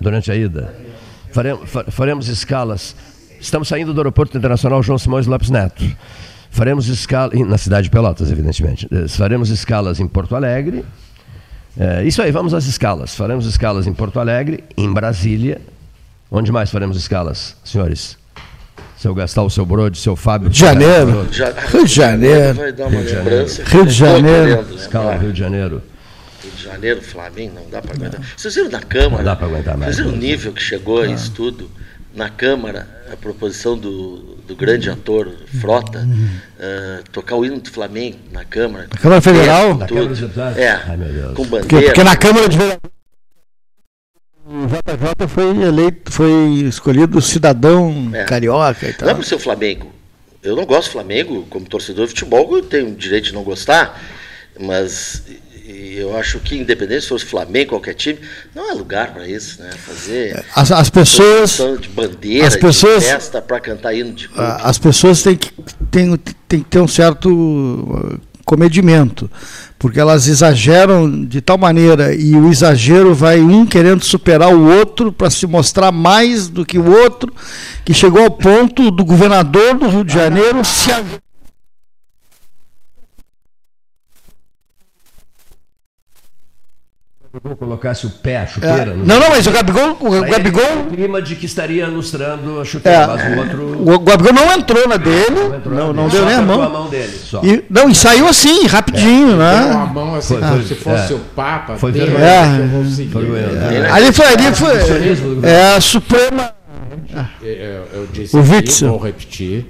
Durante a ida. Faremos, faremos escalas. Estamos saindo do Aeroporto Internacional João Simões Lopes Neto. Faremos escala na cidade de Pelotas, evidentemente. Eh, faremos escalas em Porto Alegre. É, isso aí, vamos às escalas. Faremos escalas em Porto Alegre, em Brasília. Onde mais faremos escalas, senhores? Seu Gastal, seu Brode, seu Fábio. Rio de Janeiro. Rio de Janeiro. Rio de lembrança. Rio de Janeiro. Escala. Rio de Janeiro. De Janeiro, Flamengo, não dá para aguentar. Vocês viram na Câmara? Não dá pra aguentar mais. Vocês viram o nível que chegou a isso tudo? Na Câmara, a proposição do, do grande ator Frota, eh, tocar o hino do Flamengo na Câmara. Na Câmara Federal? Na Tudo. Câmara Deputados? É, Ai, com Porque, bandeira. porque na Câmara de. O JJ foi eleito, foi escolhido cidadão É. carioca e Não é tal. ser o Flamengo. Eu não gosto do Flamengo, como torcedor de futebol, eu tenho o direito de não gostar, mas e- eu acho que, independente se fosse Flamengo, qualquer time, não é lugar para isso, né? Fazer As, as pessoas, de bandeira, as pessoas- de festa para cantar hino de clube. a- as pessoas têm que, têm, têm que ter um certo uh, comedimento, porque elas exageram de tal maneira e o exagero vai um querendo superar o outro para se mostrar mais do que o outro, que chegou ao ponto do governador do Rio de Janeiro se Vou colocasse o pé, a chuteira. É, no- Não, não, mas o Gabigol, o ele, Gabigol, o clima de que estaria ilustrando a chuteira, é, mas o outro. o Gabigol não entrou na dele, entrou não, na não dele, deu só nem a mão. a mão dele, só. E, não, e saiu assim, rapidinho, Deu uma né? mão assim, Foi- se fosse é. o Papa. Foi vergonhoso. eu consegui. Foi. É. Ali foi, ali foi. Do É a Suprema. Eu, eu disse O Witzel. vou repetir.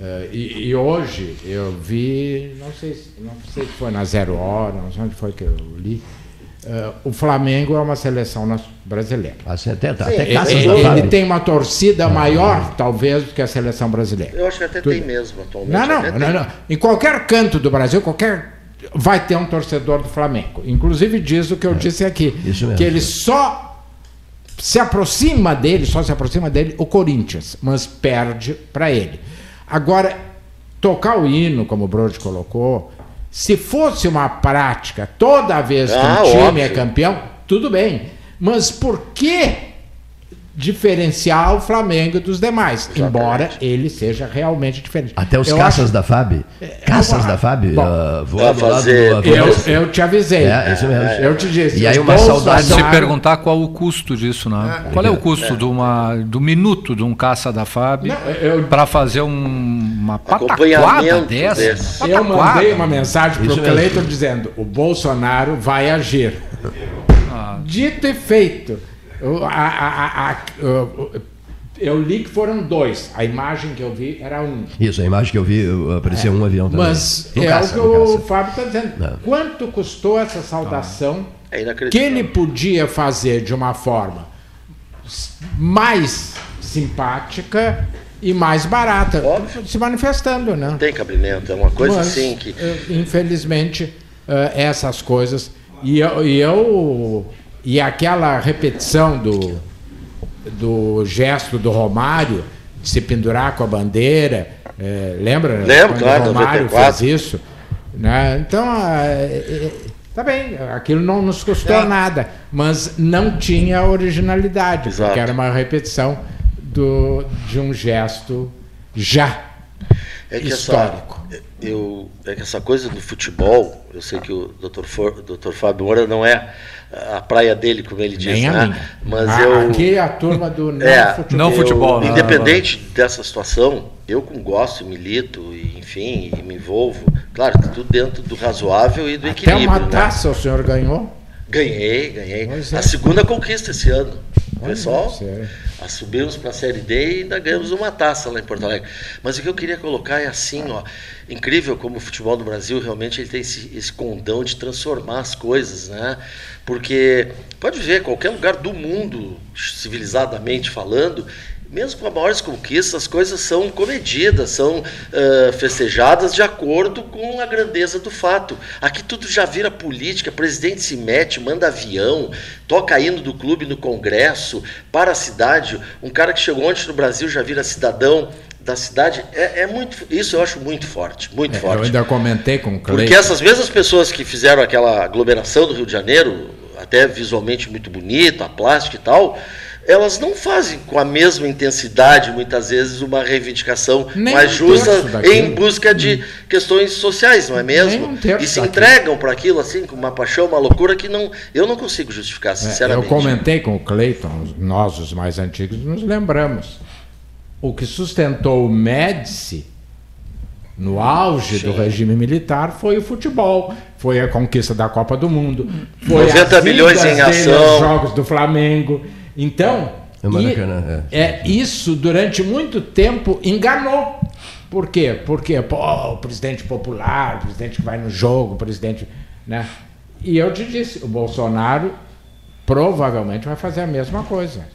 eh, e, e hoje eu vi, não sei, se- não sei se foi na Zero Hora, não sei onde foi que eu li. Eh, o Flamengo é uma seleção brasileira. Até, até Sim, caças Ele, da ele Fábio. tem uma torcida maior, talvez, do que a seleção brasileira. Eu acho que até tem mesmo atualmente. Não, não, até não, não. Em qualquer canto do Brasil, qualquer vai ter um torcedor do Flamengo. Inclusive diz o que eu disse aqui, É, isso mesmo. que ele só se aproxima dele, só se aproxima dele o Corinthians, mas perde para ele. Agora, tocar o hino, como o Brode colocou, se fosse uma prática toda vez que Ah, um time óbvio. é campeão, tudo bem. Mas por que diferenciar o Flamengo dos demais? Embora ele seja realmente diferente. Até os Eu caças acho- da FAB. Caças eu- da FAB Bom, uh, lá do fazer- avião. Eu, eu te avisei. É, isso mesmo. Eu te disse. E aí uma saudade- Se perguntar qual o custo disso, né? qual é o custo de uma, do minuto de um caça da FAB para fazer um- uma pataquada dessa? desse. Eu Pataquada. mandei uma mensagem para o. Cleiton dizendo: o Bolsonaro vai agir. Ah. Dito e feito. O- a- a- a- eu li que foram dois. A imagem que eu vi era um. Isso, a imagem que eu vi, uh, aparecia um avião também. Mas No é caça, o que o. Fábio está dizendo. Não. Quanto custou essa saudação É que ele podia fazer de uma forma mais simpática e mais barata, Óbvio. se manifestando, né? Tem cabimento, é uma coisa Mas, assim que. eh, infelizmente, eh, essas coisas. E eu, e eu. E aquela repetição do, do gesto do Romário, de se pendurar com a bandeira. eh, lembra? Lembro, Quando claro, o Romário 94. fez isso. Né? Então, eh, eh, tá bem, aquilo não nos custou nada, mas não tinha originalidade, Exato. porque era uma repetição do, de um gesto já É que histórico. Essa, eu, é que essa coisa do futebol, eu sei que o Dr. For, Dr. Fábio Moura não é a praia dele, como ele diz, Nem a né? minha. Mas Ah, eu. Aqui é a turma do não É, futebol. Não futebol, né? Independente dessa situação, eu com gosto, milito, e, enfim, e me envolvo. Claro, tudo dentro do razoável e do Até equilíbrio. uma né? taça o senhor ganhou? Ganhei, ganhei. É. A segunda conquista esse ano. Pessoal, subimos para a Série D e ainda ganhamos uma taça lá em Porto Alegre. Mas o que eu queria colocar é assim, ó, incrível como o futebol do Brasil realmente ele tem esse, esse condão de transformar as coisas, né? Porque pode ver, qualquer lugar do mundo, civilizadamente falando, mesmo com as maiores conquistas, as coisas são comedidas, são ah, festejadas de acordo com a grandeza do fato. Aqui tudo já vira política, presidente se mete, manda avião, toca hino do clube no Congresso, para a cidade. Um cara que chegou ontem no Brasil já vira cidadão da cidade. É, é muito, isso eu acho muito forte, muito É, eu forte. ainda comentei com o Porque Cleiton. essas mesmas pessoas que fizeram aquela aglomeração do Rio de Janeiro, até visualmente muito bonita, a plástica e tal, elas não fazem com a mesma intensidade, muitas vezes, uma reivindicação Nem mais um justa em busca de questões sociais, não é mesmo? Um e se entregam para aquilo assim com uma paixão, uma loucura que não, eu não consigo justificar, É, eu sinceramente. comentei com o Cleiton, nós os mais antigos nos lembramos. O que sustentou o Médici no auge do regime militar foi o futebol, foi a conquista da Copa do Mundo, foi 90 as milhões em dele ação. aos jogos do Flamengo. Então, É Maracanã, e- é, isso durante muito tempo enganou. Por quê? Porque pô, o presidente popular, o presidente que vai no jogo, o presidente, né? E eu te disse, o Bolsonaro provavelmente vai fazer a mesma coisa.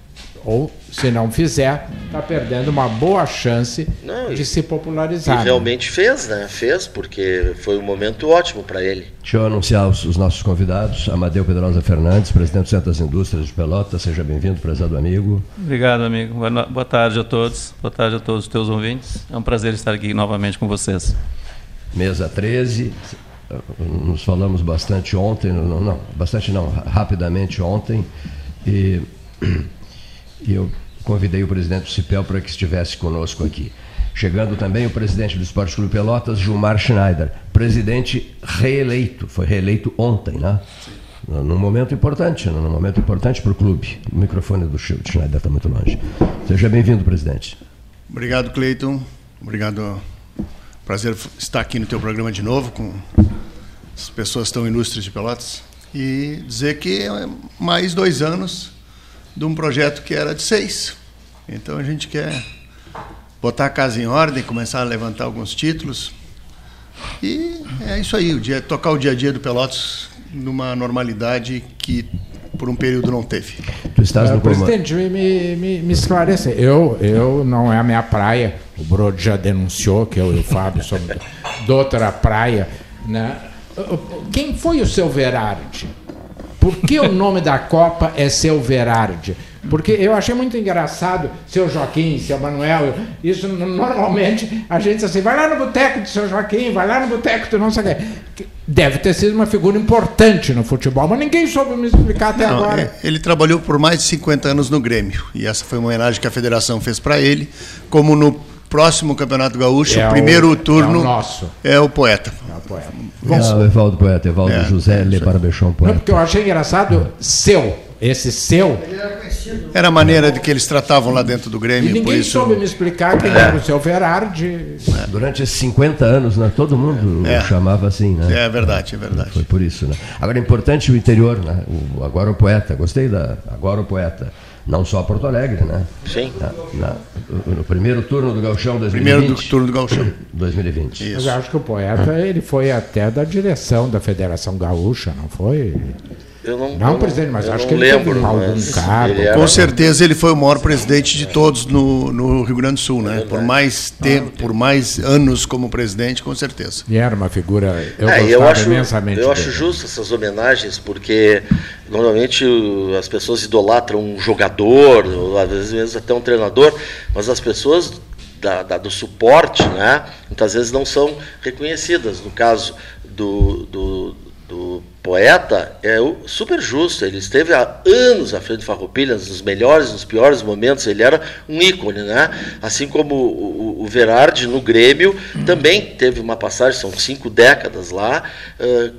Ou, se não fizer, está perdendo uma boa chance Não, e- de se E popularizar. né? realmente fez, né? Fez, porque foi um momento ótimo para ele. Deixa eu anunciar os, os nossos convidados. Amadeu Pedrosa Fernandes, presidente do Centro das Indústrias de Pelotas. Seja bem-vindo, prezado amigo. Obrigado, amigo. Boa, tarde a todos. Boa tarde a todos os teus ouvintes. É um prazer estar aqui novamente com vocês. Mesa 13. Nos falamos bastante ontem, não, não bastante não, ra- rapidamente ontem. E, e eu convidei o presidente do CIPEL para que estivesse conosco aqui. Chegando também o presidente do Esporte Clube Pelotas, Gilmar Schneider, presidente reeleito, foi reeleito ontem, né? Num momento importante, num momento importante para o clube. O microfone do Sch- Schneider está muito longe. Seja bem-vindo, presidente. Obrigado, Cleiton. Obrigado. Prazer estar aqui no teu programa de novo com as pessoas tão ilustres de Pelotas. E dizer que é mais dois anos de um projeto que era de seis. Então a gente quer botar a casa em ordem, começar a levantar alguns títulos. E é isso aí, o dia, tocar o dia a dia do Pelotas numa normalidade que por um período não teve. Tu estás Eh, no presidente, me, me, me, esclareça. Eu, eu não é a minha praia. O Brode já denunciou que eu e o Fábio somos de outra praia. Né? Quem foi o seu Verardi? Por que o nome da Copa é seu Verardi? Porque eu achei muito engraçado, seu Joaquim, seu Manuel, isso normalmente a gente diz assim, vai lá no boteco do seu Joaquim, vai lá no boteco do não sei o quê. Deve ter sido uma figura importante no futebol, mas ninguém soube me explicar até Não, agora. é- ele trabalhou por mais de 50 anos no Grêmio. E essa foi uma homenagem que a federação fez para ele. Como no próximo Campeonato Gaúcho, É o o- primeiro é o turno nosso. é o poeta. É o poeta. Ah, o Evaldo Poeta, Evaldo É, José é Le aí. Parabechon Não, Poeta. porque eu achei engraçado seu. Esse seu. Era a maneira de que eles tratavam lá dentro do E Grêmio. por ninguém isso, soube me explicar quem era o seu Verardi. Durante esses 50 anos, né, todo mundo É. o chamava assim, né? É verdade, é verdade. Foi por isso, né? Agora, é importante o interior, né? O, agora o poeta, gostei da agora o poeta. Não só Porto Alegre, né? Sim. Na, na- no primeiro turno do Gauchão 2020. Primeiro do turno do Gauchão. 2020. Mas Isso. eu acho que o poeta ele foi até da direção da Federação Gaúcha, não foi? Eu não, Não, eu presidente, mas eu acho não que ele teve lembro, algum mas cargo. era- Com certeza ele foi o maior presidente de todos no, no Rio Grande do Sul, né? Por mais tempo, por mais anos como presidente, com certeza. E era uma figura. Eu É, gostava eu acho, imensamente. eu acho dele. justo essas homenagens, porque normalmente as pessoas idolatram um jogador, às vezes até um treinador, mas as pessoas da- da- do suporte, né, muitas vezes não são reconhecidas. No caso do, do, do poeta, é super justo. Ele esteve há anos à frente do Farroupilhas, nos melhores, nos piores momentos. Ele era um ícone, né? Assim como o, o, o Verardi no Grêmio também teve uma passagem, são cinco décadas lá. eh,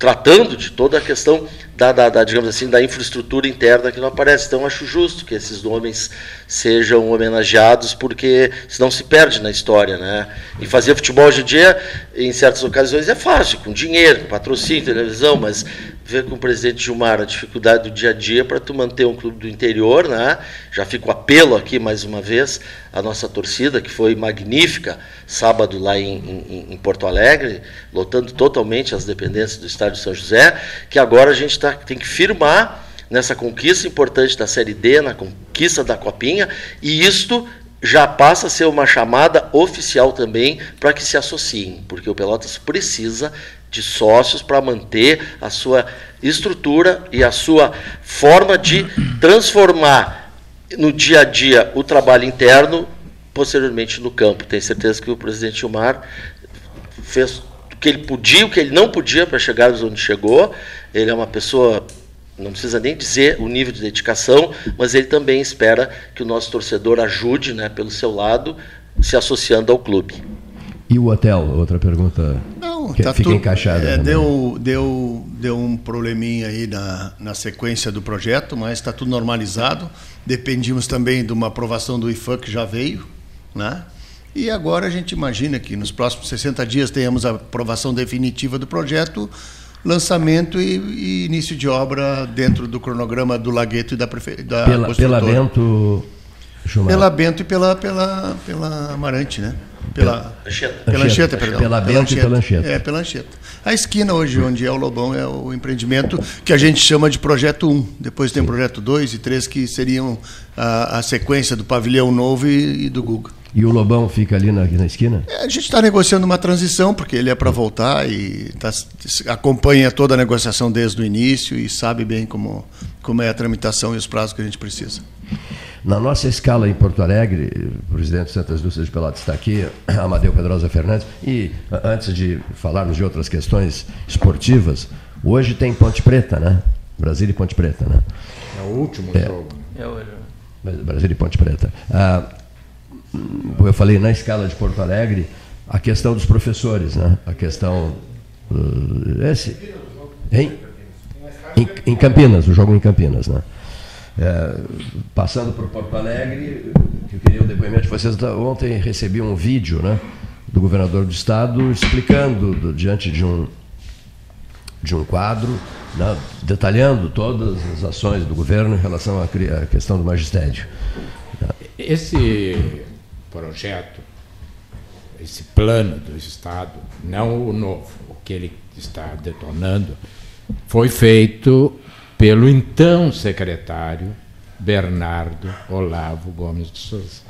tratando de toda a questão da, da- da, digamos assim, da infraestrutura interna que não aparece. Então, acho justo que esses nomes sejam homenageados, porque senão se perde na história. Né? E fazer futebol hoje em dia, em certas ocasiões, é fácil, com dinheiro, com patrocínio, televisão, mas ver com o presidente Gilmar a dificuldade do dia a dia para tu manter um clube do interior, né? Já fica o apelo aqui mais uma vez à nossa torcida, que foi magnífica sábado lá em, em- em Porto Alegre, lotando totalmente as dependências do estádio São José, que agora a gente tá, tem que firmar nessa conquista importante da Série D, na conquista da Copinha, e isto já passa a ser uma chamada oficial também para que se associem, porque o Pelotas precisa de sócios para manter a sua estrutura e a sua forma de transformar no dia a dia o trabalho interno, posteriormente no campo. Tenho certeza que o presidente Gilmar fez o que ele podia, o que ele não podia para chegar onde chegou. Ele é uma pessoa não precisa nem dizer o nível de dedicação, mas ele também espera que o nosso torcedor ajude, né, pelo seu lado, se associando ao clube. E o hotel? Outra pergunta Não, que tá fica tudo- encaixada. é, deu, deu, deu um probleminha aí na, na sequência do projeto, mas está tudo normalizado. Dependimos também de uma aprovação do IFAM que já veio. Né? E agora a gente imagina que nos próximos 60 dias tenhamos a aprovação definitiva do projeto, lançamento e, e início de obra dentro do cronograma do Lagueto e da, prefe... da Pela, pela Bento. Pela Bento e pela, pela, pela Amarante, né? Pela, Anchieta. pela Anchieta. Perdão. Pela Bento e pela Anchieta. É, pela Anchieta. A esquina hoje, onde é o Lobão, é o empreendimento que a gente chama de projeto 1. Depois tem o projeto 2 e 3, que seriam a, a sequência do pavilhão novo e, e do Guga. E o Lobão fica ali na, na esquina? É, a gente está negociando uma transição, porque ele é para voltar e tá, acompanha toda a negociação desde o início e sabe bem como, como é a tramitação e os prazos que a gente precisa. Na nossa escala em Porto Alegre, o presidente das Indústrias de Pelotas está aqui, Amadeu Pedrosa Fernandes, e antes de falarmos de outras questões esportivas, hoje tem Ponte Preta, né? Brasília e Ponte Preta, né? É o último jogo. É o- Brasília e Ponte Preta. Ah, eu falei na escala de Porto Alegre, a questão dos professores, né? A questão. uh, esse, em, em, em Campinas, o jogo em Campinas, né? É, passando por Porto Alegre, que eu queria o depoimento de vocês. Ontem recebi um vídeo né, do governador do estado explicando, do- diante de um, de um quadro, né, detalhando todas as ações do governo em relação à, à questão do magistério. Esse projeto, esse plano do Estado, não o novo, o que ele está detonando, foi feito pelo então secretário Bernardo Olavo Gomes de Souza.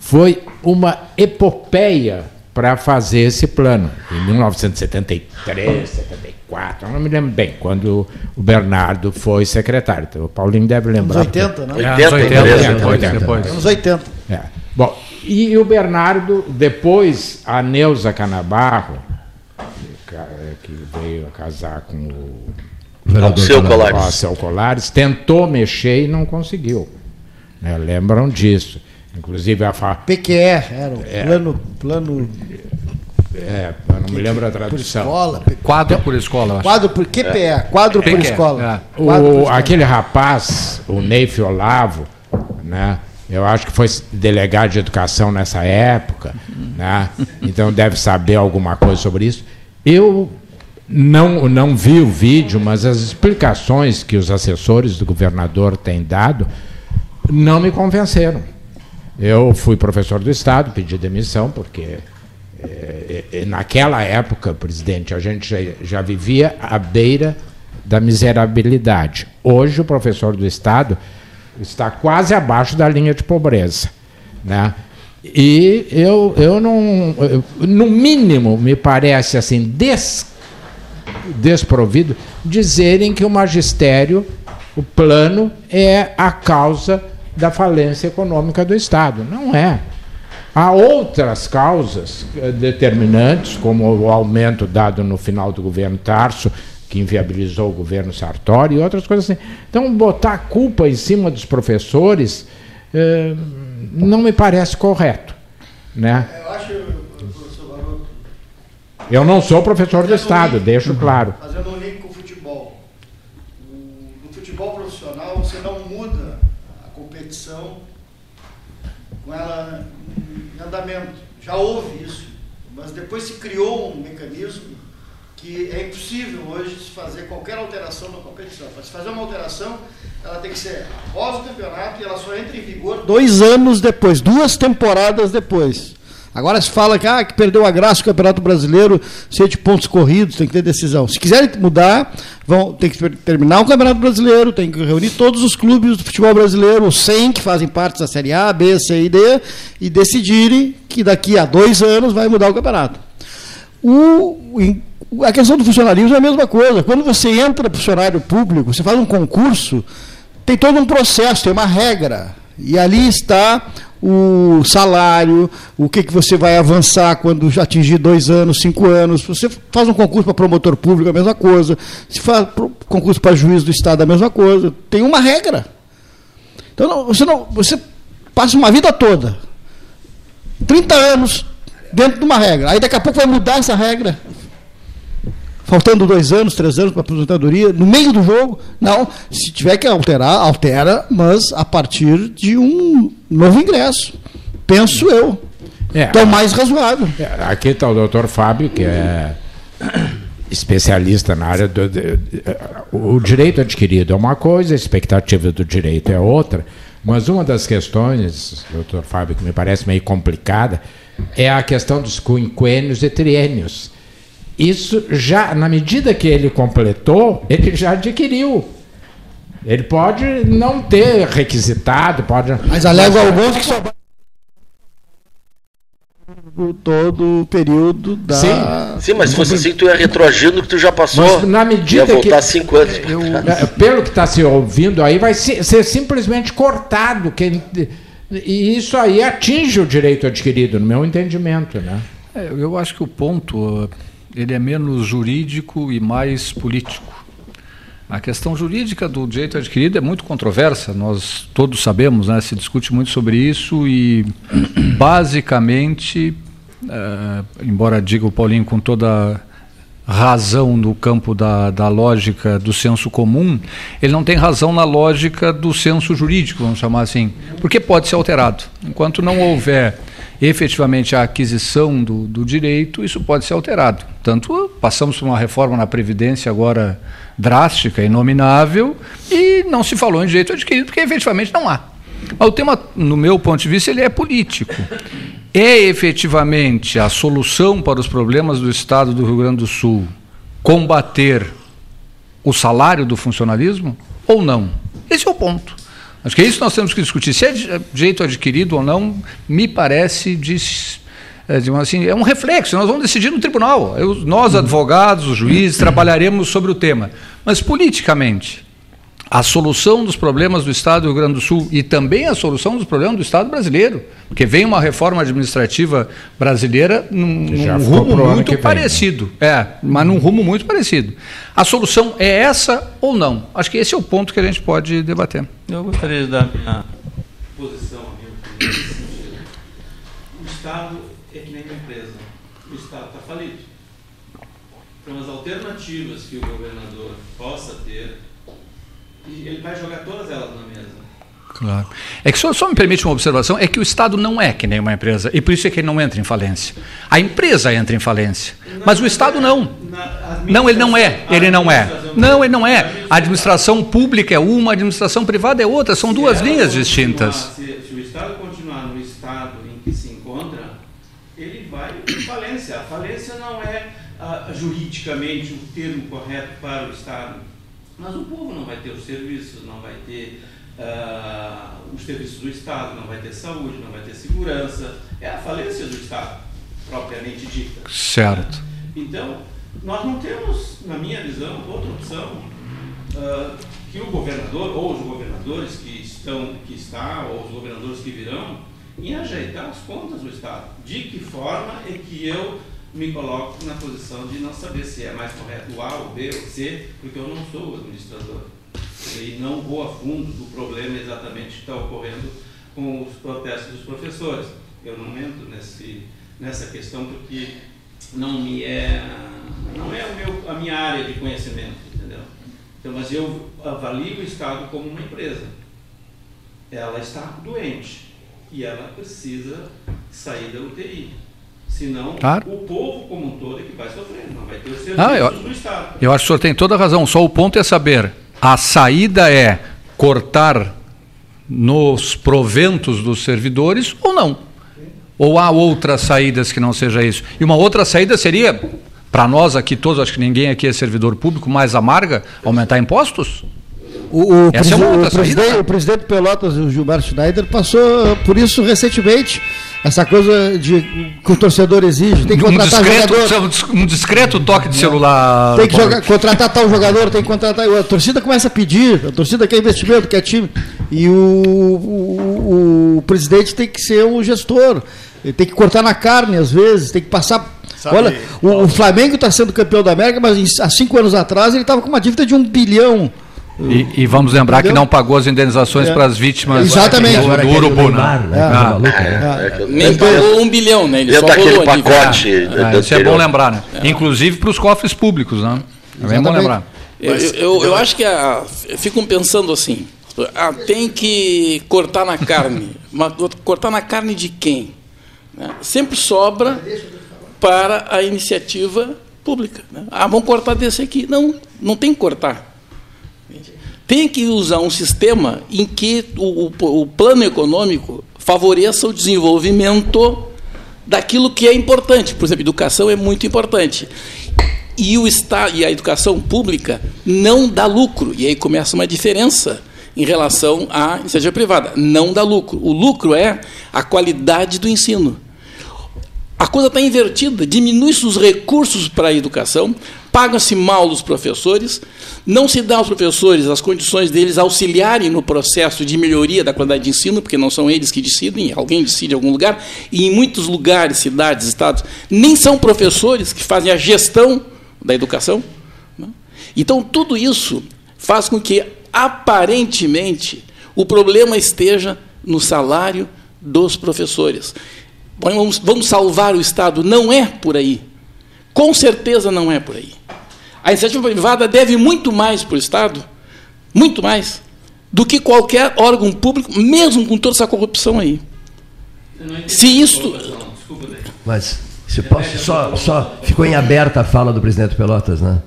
Foi uma epopeia para fazer esse plano. Em 1973, 74, eu não me lembro bem, quando o Bernardo foi secretário. Então, o Paulinho deve Anos lembrar. 80, né? É, 80, anos 80, 80, depois, 80. depois. Anos 80. É. Bom, e o Bernardo, depois a Neuza Canabarro, ca- que veio a casar com o Vereador Alceu. Colares. Alceu Colares, tentou mexer e não conseguiu. Né, lembram disso. Inclusive a fa... PQE, era o plano, plano é, eu não me lembro a por tradução. escola. P- Quadro por escola. Quadro por QPE, quadro por escola. é. Quadro por O, escola. aquele rapaz, o Neif Olavo, né? Eu acho que foi delegado de educação nessa época, né? Então deve saber alguma coisa sobre isso. Eu não, não vi o vídeo, mas as explicações que os assessores do governador têm dado não me convenceram. Eu fui professor do Estado, pedi demissão, porque eh, eh, naquela época, presidente, a gente já, já vivia à beira da miserabilidade. Hoje, o professor do Estado está quase abaixo da linha de pobreza. Né? E eu, eu não. eu- no mínimo, me parece assim, des, desprovido, dizerem que o magistério, o plano, é a causa da falência econômica do Estado. Não é. Há outras causas eh, determinantes, como o aumento dado no final do governo Tarso, que inviabilizou o governo Sartori, e outras coisas assim. Então, botar a culpa em cima dos professores eh, não me parece correto. Né? Eu acho, Eu não sou professor do Estado, deixo claro. fazendo um link com o futebol. O- no futebol profissional, você não muda a competição com ela em andamento. Já houve isso. Mas depois se criou um mecanismo que é impossível hoje se fazer qualquer alteração na competição. Para se fazer uma alteração, ela tem que ser após o campeonato e ela só entra em vigor dois anos depois, duas temporadas depois. Agora se fala que, ah, que perdeu a graça do Campeonato Brasileiro, ser de pontos corridos, tem que ter decisão. Se quiserem mudar, vão ter que ter- terminar o Campeonato Brasileiro, tem que reunir todos os clubes do futebol brasileiro, os 100 que fazem parte da Série A, B, C e D, e decidirem que daqui a dois anos vai mudar o campeonato. O, a questão do funcionalismo é a mesma coisa. Quando você entra funcionário público, você faz um concurso, tem todo um processo, tem uma regra. E ali está o salário, o que, que você vai avançar quando atingir dois anos, cinco anos. Você faz um concurso para promotor público, a mesma coisa. Se faz concurso para juiz do Estado, a mesma coisa. Tem uma regra. Então, não, você, não, você passa uma vida toda, 30 anos, dentro de uma regra. Aí daqui a pouco vai mudar essa regra faltando dois anos, três anos para a aposentadoria, no meio do jogo. Não, se tiver que alterar, altera, mas a partir de um novo ingresso. Penso eu. É, então, mais razoável. É, aqui está o doutor Fábio, que é especialista na área do. O direito adquirido é uma coisa, a expectativa do direito é outra. Mas uma das questões, doutor Fábio, que me parece meio complicada, é a questão dos quinquênios e triênios isso já, na medida que ele completou, ele já adquiriu. Ele pode não ter requisitado, pode. Mas alega alguns que só todo o período da. Sim, Sim mas se fosse assim, tu ia retroagindo que tu já passou. Mas na medida ia voltar que, cinco anos. Eu, é, pelo que está se ouvindo aí, vai ser, ser simplesmente cortado. Que, e isso aí atinge o direito adquirido, no meu entendimento. Né? É, eu acho que o ponto ele é menos jurídico e mais político. A questão jurídica do direito adquirido é muito controversa, nós todos sabemos, né, se discute muito sobre isso e, basicamente, uh, embora diga o Paulinho com toda razão no campo da, da lógica do senso comum, ele não tem razão na lógica do senso jurídico, vamos chamar assim, porque pode ser alterado. Enquanto não houver efetivamente a aquisição do, do direito, isso pode ser alterado. Tanto passamos por uma reforma na Previdência agora drástica, inominável, e não se falou em direito adquirido, porque efetivamente não há. Mas o tema, no meu ponto de vista, ele é político. É efetivamente a solução para os problemas do Estado do Rio Grande do Sul combater o salário do funcionalismo ou não? Esse é o ponto. Acho que é isso que nós temos que discutir. Se é direito adquirido ou não, me parece de, é, assim, é um reflexo. Nós vamos decidir no tribunal. Eu, nós, advogados, os juízes, trabalharemos sobre o tema. Mas politicamente, a solução dos problemas do Estado do Rio Grande do Sul e também a solução dos problemas do Estado brasileiro, porque vem uma reforma administrativa brasileira num, num rumo muito parecido, vem, né? é, mas num rumo muito parecido. A solução é essa ou não? Acho que esse é o ponto que a gente pode debater. Eu gostaria de dar minha posição, O Estado é que nem uma empresa. O Estado está falido. Então, as alternativas que o governador possa ter ele vai jogar todas elas na mesa. Claro. É que só, só, me permite uma observação, é que o Estado não é que nem uma empresa, e por isso é que ele não entra em falência. A empresa entra em falência, mas o Estado não. Não, ele não é, ele não é. Não, ele não é. A administração pública é uma, a administração privada é outra, são duas linhas distintas. Se, se, o Estado continuar no estado em que se encontra, ele vai em falência. A falência não é uh, juridicamente o termo correto para o Estado mas o povo não vai ter os serviços, não vai ter uh, os serviços do Estado, não vai ter saúde, não vai ter segurança. É a falência do Estado, propriamente dita. Certo. Então, nós não temos, na minha visão, outra opção uh, que o governador ou os governadores que estão, que está, ou os governadores que virão, em ajeitar as contas do Estado. De que forma é que eu me coloco na posição de não saber se é mais correto o A, o B, o C, porque eu não sou o administrador. E não vou a fundo do problema exatamente que está ocorrendo com os protestos dos professores. Eu não entro nesse, nessa questão porque não me é não é meu, a minha área de conhecimento, entendeu? Então, mas eu avalio o Estado como uma empresa. Ela está doente e ela precisa sair da UTI. Senão, claro. o povo como um todo é que vai sofrer, não vai ter os serviços ah, eu, do Estado. Eu acho que o senhor tem toda a razão, só o ponto é saber, a saída é cortar nos proventos dos servidores ou não? Ou há outras saídas que não seja isso? E uma outra saída seria, para nós aqui todos, acho que ninguém aqui é servidor público, mais amarga, aumentar impostos? O, o, Essa é uma outra o, presidente, saída. o presidente Pelotas, o Gilberto Schneider, passou por isso recentemente essa coisa de que o torcedor exige, tem que contratar um discreto, jogador. Um discreto toque de celular. Tem que jogar, contratar tal jogador, tem que contratar. A torcida começa a pedir, a torcida quer investimento, quer time. E o, o, o presidente tem que ser o gestor. Ele tem que cortar na carne, às vezes, tem que passar. Sabe, Olha, o, o Flamengo está sendo campeão da América, mas há cinco anos atrás ele estava com uma dívida de um bilhão. E, e vamos lembrar que Entendeu? não pagou as indenizações É. para as vítimas Exatamente. do, o Urubu, né? né? Ah. Né? É, que eu- Nem pagou um bilhão, né? Ele Dentro só daquele pacote. É, isso é bom lembrar, né? Inclusive para os cofres públicos, né? É bem bom Exatamente. lembrar. Eu, eu, eu- acho que a, ficam pensando assim: ah, tem que cortar na carne. Mas cortar na carne de quem? Né? Sempre sobra para a iniciativa pública. né? Ah, vamos cortar desse aqui. Não, não tem que cortar. Tem que usar um sistema em que o, o- o plano econômico favoreça o desenvolvimento daquilo que é importante. Por exemplo, educação é muito importante. E, o Estado, e a educação pública não dá lucro. E aí começa uma diferença em relação à iniciativa privada. Não dá lucro. O lucro é a qualidade do ensino. A coisa está invertida, diminui-se os recursos para a educação, pagam-se mal os professores, não se dá aos professores as condições deles auxiliarem no processo de melhoria da qualidade de ensino, porque não são eles que decidem, alguém decide em algum lugar, e em muitos lugares, cidades, estados, nem são professores que fazem a gestão da educação. né? Então, tudo isso faz com que, aparentemente, o problema esteja no salário dos professores. Vamos salvar o Estado. Não é por aí. Com certeza não é por aí. A iniciativa privada deve muito mais para o Estado, muito mais, do que qualquer órgão público, mesmo com toda essa corrupção aí. Se Daí. Mas se posso, só, só ficou em aberta a fala do presidente Pelotas, né?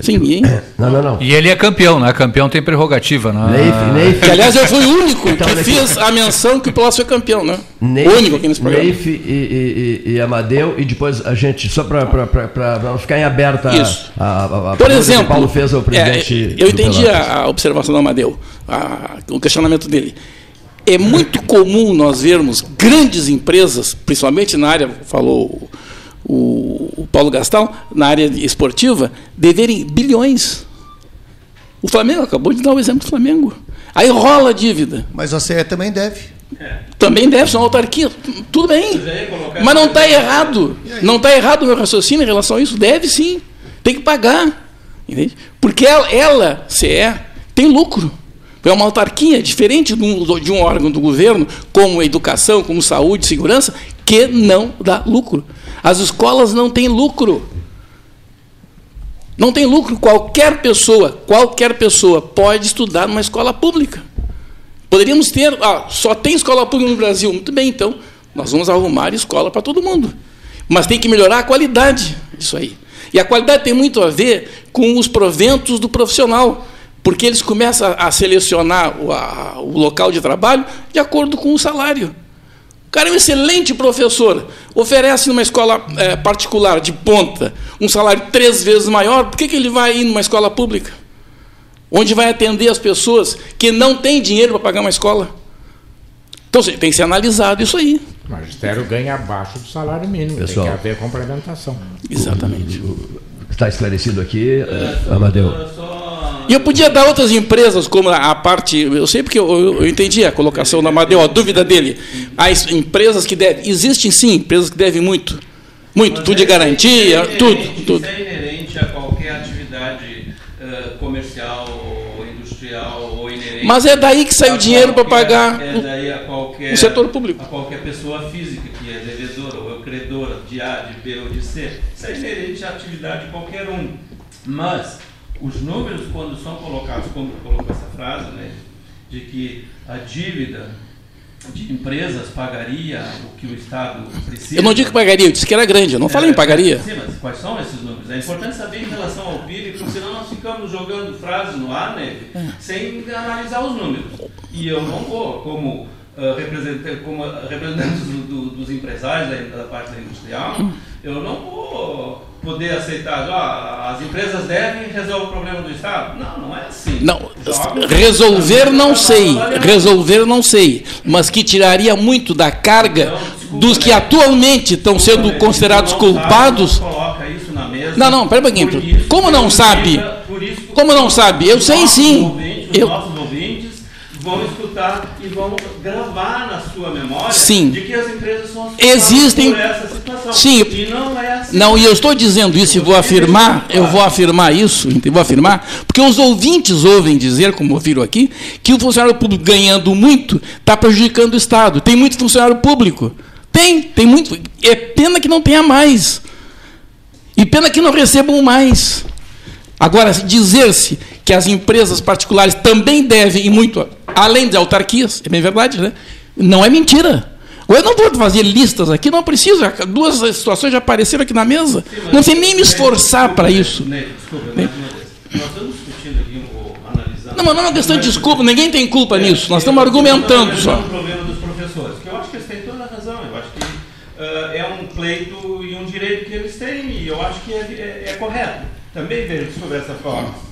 Sim, hein? Não, não, não. E ele é campeão, né? Campeão tem prerrogativa, né? Neif, Neif, Que, aliás, eu fui o único Então, que fiz a menção que o Pelotas foi campeão, né? Neif, o único aqui nesse programa. Neif e, e, e, Amadeu, e depois a gente, só para não ficar em aberta Isso. a, a, a Por exemplo, que o Paulo fez ao presidente. é, eu entendi a, a observação do Amadeu, a- o questionamento dele. É muito comum nós vermos grandes empresas, principalmente na área, falou o, Paulo Gastal, na área esportiva, deverem bilhões. O Flamengo acabou de dar o exemplo do Flamengo. Aí rola a dívida. Mas a CE também deve. Também deve ser uma autarquia. Tudo bem. Mas não está aí. errado. Não está errado o meu raciocínio em relação a isso. Deve sim. Tem que pagar. Entende? Porque ela, ela, CE, tem lucro. É uma autarquia diferente de um, de um órgão do governo, como educação, como saúde, segurança, que não dá lucro. As escolas não têm lucro. Não tem lucro. Qualquer pessoa, qualquer pessoa pode estudar numa escola pública. Poderíamos ter, ah, só tem escola pública no Brasil. Muito bem, então, nós vamos arrumar escola para todo mundo. Mas tem que melhorar a qualidade disso aí. E a qualidade tem muito a ver com os proventos do profissional, porque eles começam a selecionar o, a- o local de trabalho de acordo com o salário. O cara é um excelente professor, oferece numa escola eh, particular de ponta um salário três vezes maior, por que, que ele vai ir numa escola pública? Onde vai atender as pessoas que não têm dinheiro para pagar uma escola? Então tem que ser analisado isso aí. O magistério ganha abaixo do salário mínimo. Pessoal. Tem que haver complementação. Exatamente. Está esclarecido aqui, eh, Amadeu. E eu podia dar outras empresas, como a parte. Eu sei porque eu, eu- eu entendi a colocação da Amadeu, a dúvida dele. As empresas que devem. Existem sim empresas que devem muito. Muito, Mas tudo de é- garantia, é tudo. tudo. Isso é inerente a qualquer atividade eh, comercial ou industrial ou inerente. Mas é daí que sai o dinheiro para pagar É o- daí a qualquer, o setor público. A qualquer pessoa física que é devedora ou credora de A, de B ou de C. Isso é inerente à atividade de qualquer um. Mas os números, quando são colocados, como colocou essa frase, né, de que a dívida de empresas pagaria o que o Estado precisa. Eu não digo que pagaria, eu disse que era grande, eu não falei em pagaria. Sim, mas quais são esses números? É importante saber em relação ao PIB, porque senão nós ficamos jogando frases no ar, né, sem analisar os números. E eu não vou, como ah, representante, como representante do- do- dos empresários da, da parte da industrial, eu não vou poder aceitar, ó, as empresas devem resolver o problema do Estado. Não, não é assim. Não, Joga- resolver não sei, resolver não sei, mas que tiraria muito da carga Então, desculpa, dos que né? atualmente estão sendo Não considerados sabe, não culpados. coloca isso na mesa. Não, não, pera um pouquinho. Como não sabe? Como não sabe? Eu sei sim. Eu- vão escutar e vão gravar na sua memória Sim. de que as empresas são Existem- por essa situação. Sim. E não é assim. Não, e eu estou dizendo isso e vou afirmar, eu vou afirmar isso, vou afirmar, porque os ouvintes ouvem dizer, como ouviram aqui, que o funcionário público ganhando muito está prejudicando o Estado. Tem muito funcionário público. Tem, tem muito. É pena que não tenha mais. E pena que não recebam mais. Agora, se dizer-se que as empresas particulares também devem, e muito além de autarquias, é bem verdade, né? Não é mentira. Eu não vou fazer listas aqui, não preciso. Duas situações já apareceram aqui na mesa. Não sei nem me esforçar para isso. Ney, Desculpa, uma vez. Nós estamos discutindo aqui, ou analisando. Não, mas não é uma questão de desculpa, ninguém tem culpa É, nisso. Nós eu- estamos argumentando só. analisando o problema dos professores, que eu acho que eles têm toda a razão. Eu acho que ah, é um pleito e um direito que eles têm, e eu acho que é, é- é correto. Também vejo sobre essa forma.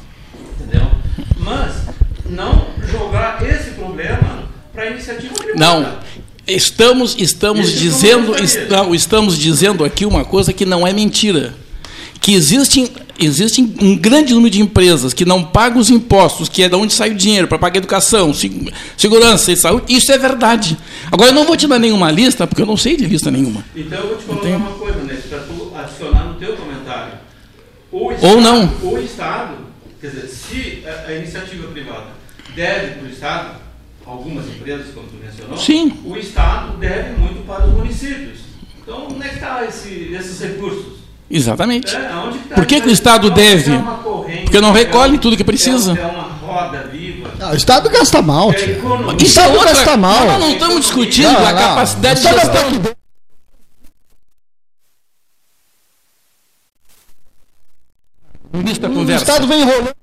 Entendeu? Mas não jogar esse problema para a iniciativa privada. Não. Estamos, estamos dizendo, eu não estamos dizendo aqui uma coisa que não é mentira. Que existem, existem um grande número de empresas que não pagam os impostos, que é de onde sai o dinheiro para pagar educação, se- segurança e saúde. Isso é verdade. Agora, eu não vou te dar nenhuma lista, porque eu não sei de lista nenhuma. Então eu vou te colocar Tem- uma coisa, né, para tu adicionar no teu comentário. O Ou Estado- não. O Estado, quer dizer, se a, a iniciativa privada deve para o Estado, algumas empresas, como tu mencionou, Sim. o Estado deve muito para os municípios. Então, onde é que estão esse, esses recursos? Exatamente. É, tá? Por que que o Estado deve? é corrente, Porque não recolhe é tudo que precisa. É, é uma roda viva. Ah, o Estado gasta mal, É a é Estado outra. gasta mal. Nós não estamos discutindo Não, a não. capacidade de O Gestão. gasta- Lista O conversa. Estado vem enrolando.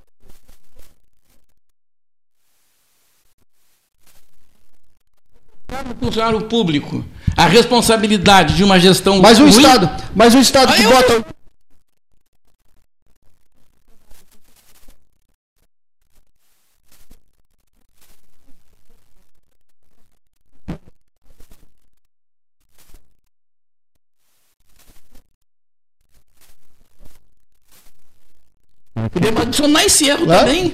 funcionário público a responsabilidade de uma gestão Mas o ruim, Estado, mas o Estado Aí que eu- podemos adicionar esse erro Claro. também.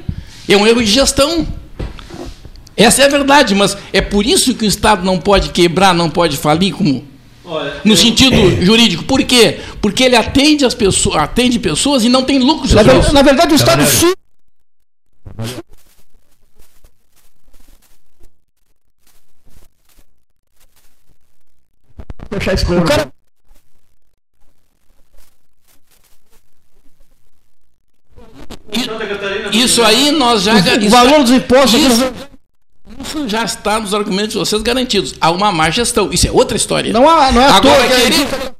É um erro de gestão. Essa é a verdade, mas é por isso que o Estado não pode quebrar, não pode falir, como Olha, no eu- sentido jurídico. Por quê? Porque ele atende as pessoas, atende pessoas e não tem lucro Na, social. ver- na verdade, o Estado su... O cara, Santa Catarina, Isso aí nós já o valor dos impostos. Isso, isso já está nos argumentos de vocês garantidos. Há uma má gestão. Isso é outra história. Não, há, não é Agora, querer-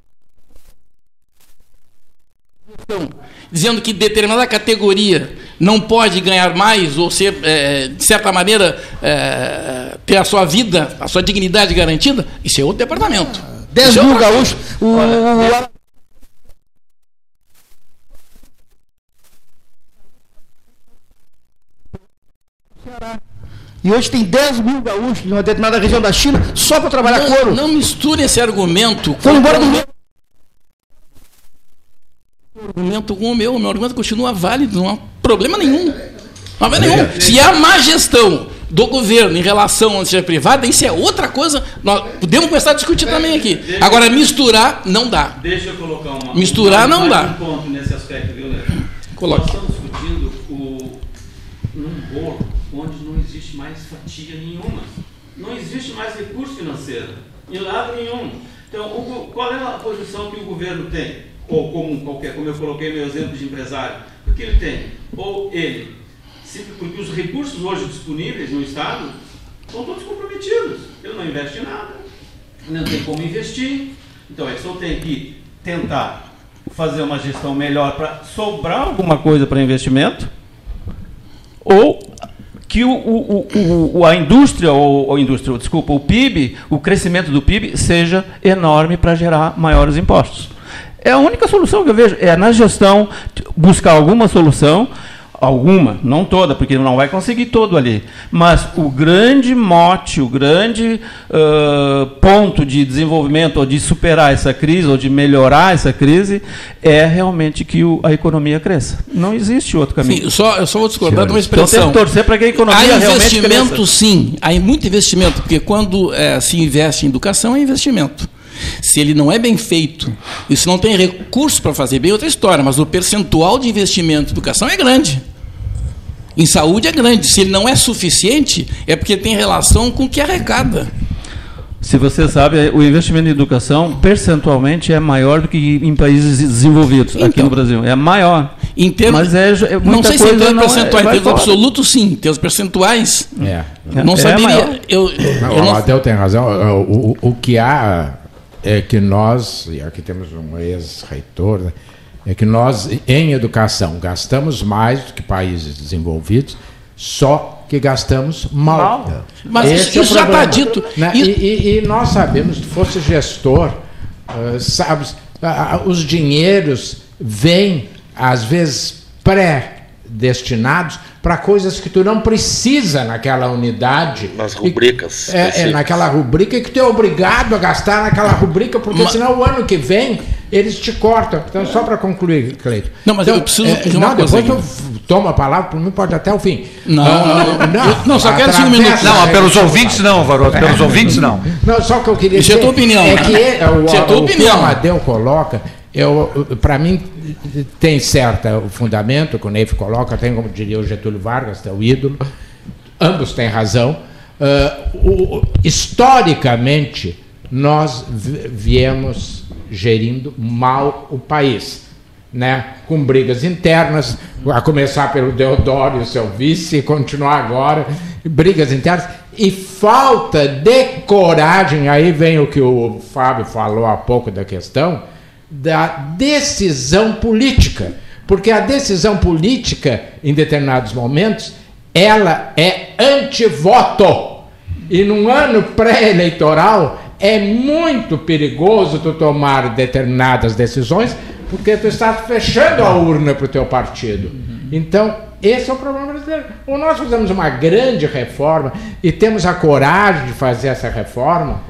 Então, dizendo que determinada categoria não pode ganhar mais ou ser, eh, de certa maneira, eh, ter a sua vida, a sua dignidade garantida, isso é outro departamento. 10 Isso é mil gaúchos. O, E hoje tem 10 mil gaúchos em uma determinada região da China só para trabalhar Não, couro. não misture esse argumento embora do com Rio. o argumento com o meu. O meu argumento continua válido, não há problema nenhum. Não há problema nenhum. Se há má gestão do governo em relação à iniciativa privada, isso é outra coisa. Nós podemos começar a discutir também aqui. Agora, misturar não dá. Deixa eu colocar uma. Misturar não dá. um ponto nesse aspecto, viu? Coloque. Nós estamos discutindo o, num bolo onde não existe nenhuma. Não existe mais recurso financeiro, em lado nenhum. Então, o qual é a posição que o governo tem? Ou como qualquer, como eu coloquei meu exemplo de empresário, o que ele tem? Ou ele, simples porque os recursos hoje disponíveis no Estado estão todos comprometidos. Ele não investe em nada, não tem como investir. Então, ele só tem que tentar fazer uma gestão melhor para sobrar alguma coisa para investimento, ou que o, o, o, a indústria, ou, indústria, desculpa, o PIB, o crescimento do PIB seja enorme para gerar maiores impostos. É a única solução que eu vejo, é na gestão buscar alguma solução, alguma, não toda, porque não vai conseguir todo ali. Mas o grande mote, o grande uh, ponto de desenvolvimento, ou de superar essa crise, ou de melhorar essa crise, é realmente que o, a economia cresça. Não existe outro caminho. Sim, só, eu só vou discordar de uma Então tem expressão. que torcer para que a economia Há investimento, cresça. sim. Há muito investimento, porque quando eh, se investe em educação, é investimento. Se ele não é bem feito, e se não tem recurso para fazer bem, é outra história. Mas o percentual de investimento em educação é grande. Em saúde é grande. Se ele não é suficiente, é porque tem relação com o que arrecada. Se você sabe, o investimento em educação percentualmente é maior do que em países desenvolvidos aqui Então. no Brasil. É maior. Em termos, Mas é, é não sei se em termos é- percentuais, em termos absolutos, sim. Em termos percentuais, É. não É saberia. maior. Eu, Não, eu o não- Amadeu tem razão. O, o, o que há é que nós, e aqui temos um ex-reitor, né, é que nós, em educação, gastamos mais do que países desenvolvidos, só que gastamos mal. Mas Esse isso, é isso já está dito. Né? E, e- e nós sabemos, se fosse gestor, eh, sabe, ah, ah, os dinheiros vêm, às vezes, pré-destinados para coisas que tu não precisa naquela unidade. Nas E- rubricas É, é, específicas. naquela rubrica que tu é obrigado a gastar naquela rubrica, porque Ma- senão o ano que vem eles te cortam. Então, só para concluir, Cleito. Não, mas então, eu preciso é, não, depois tu f- toma a palavra, por mim pode até o fim. Não, Ah, não, eu- não, só quero cinco minutos. Não, pelos ouvintes não, Varoto, pelos ouvintes não. não, só que eu queria Isso é dizer tua opinião, é né? que é, o, Isso é tua o opinião. que o Amadeu coloca, para mim tem certa o fundamento, que o Neif coloca, tem como diria o Getúlio Vargas, teu ídolo, ambos têm razão. Ah, o- historicamente, nós vi- viemos gerindo mal o país. Né, com brigas internas, a começar pelo Deodoro, seu vice, e continuar agora, brigas internas, e falta de coragem, aí vem o que o Fábio falou há pouco da questão, da decisão política. Porque a decisão política, em determinados momentos, ela é antivoto. E num ano pré-eleitoral é muito perigoso tu tomar determinadas decisões, porque tu está fechando a urna para o teu partido. Então, esse é o problema brasileiro. Ou nós fizemos uma grande reforma e temos a coragem de fazer essa reforma,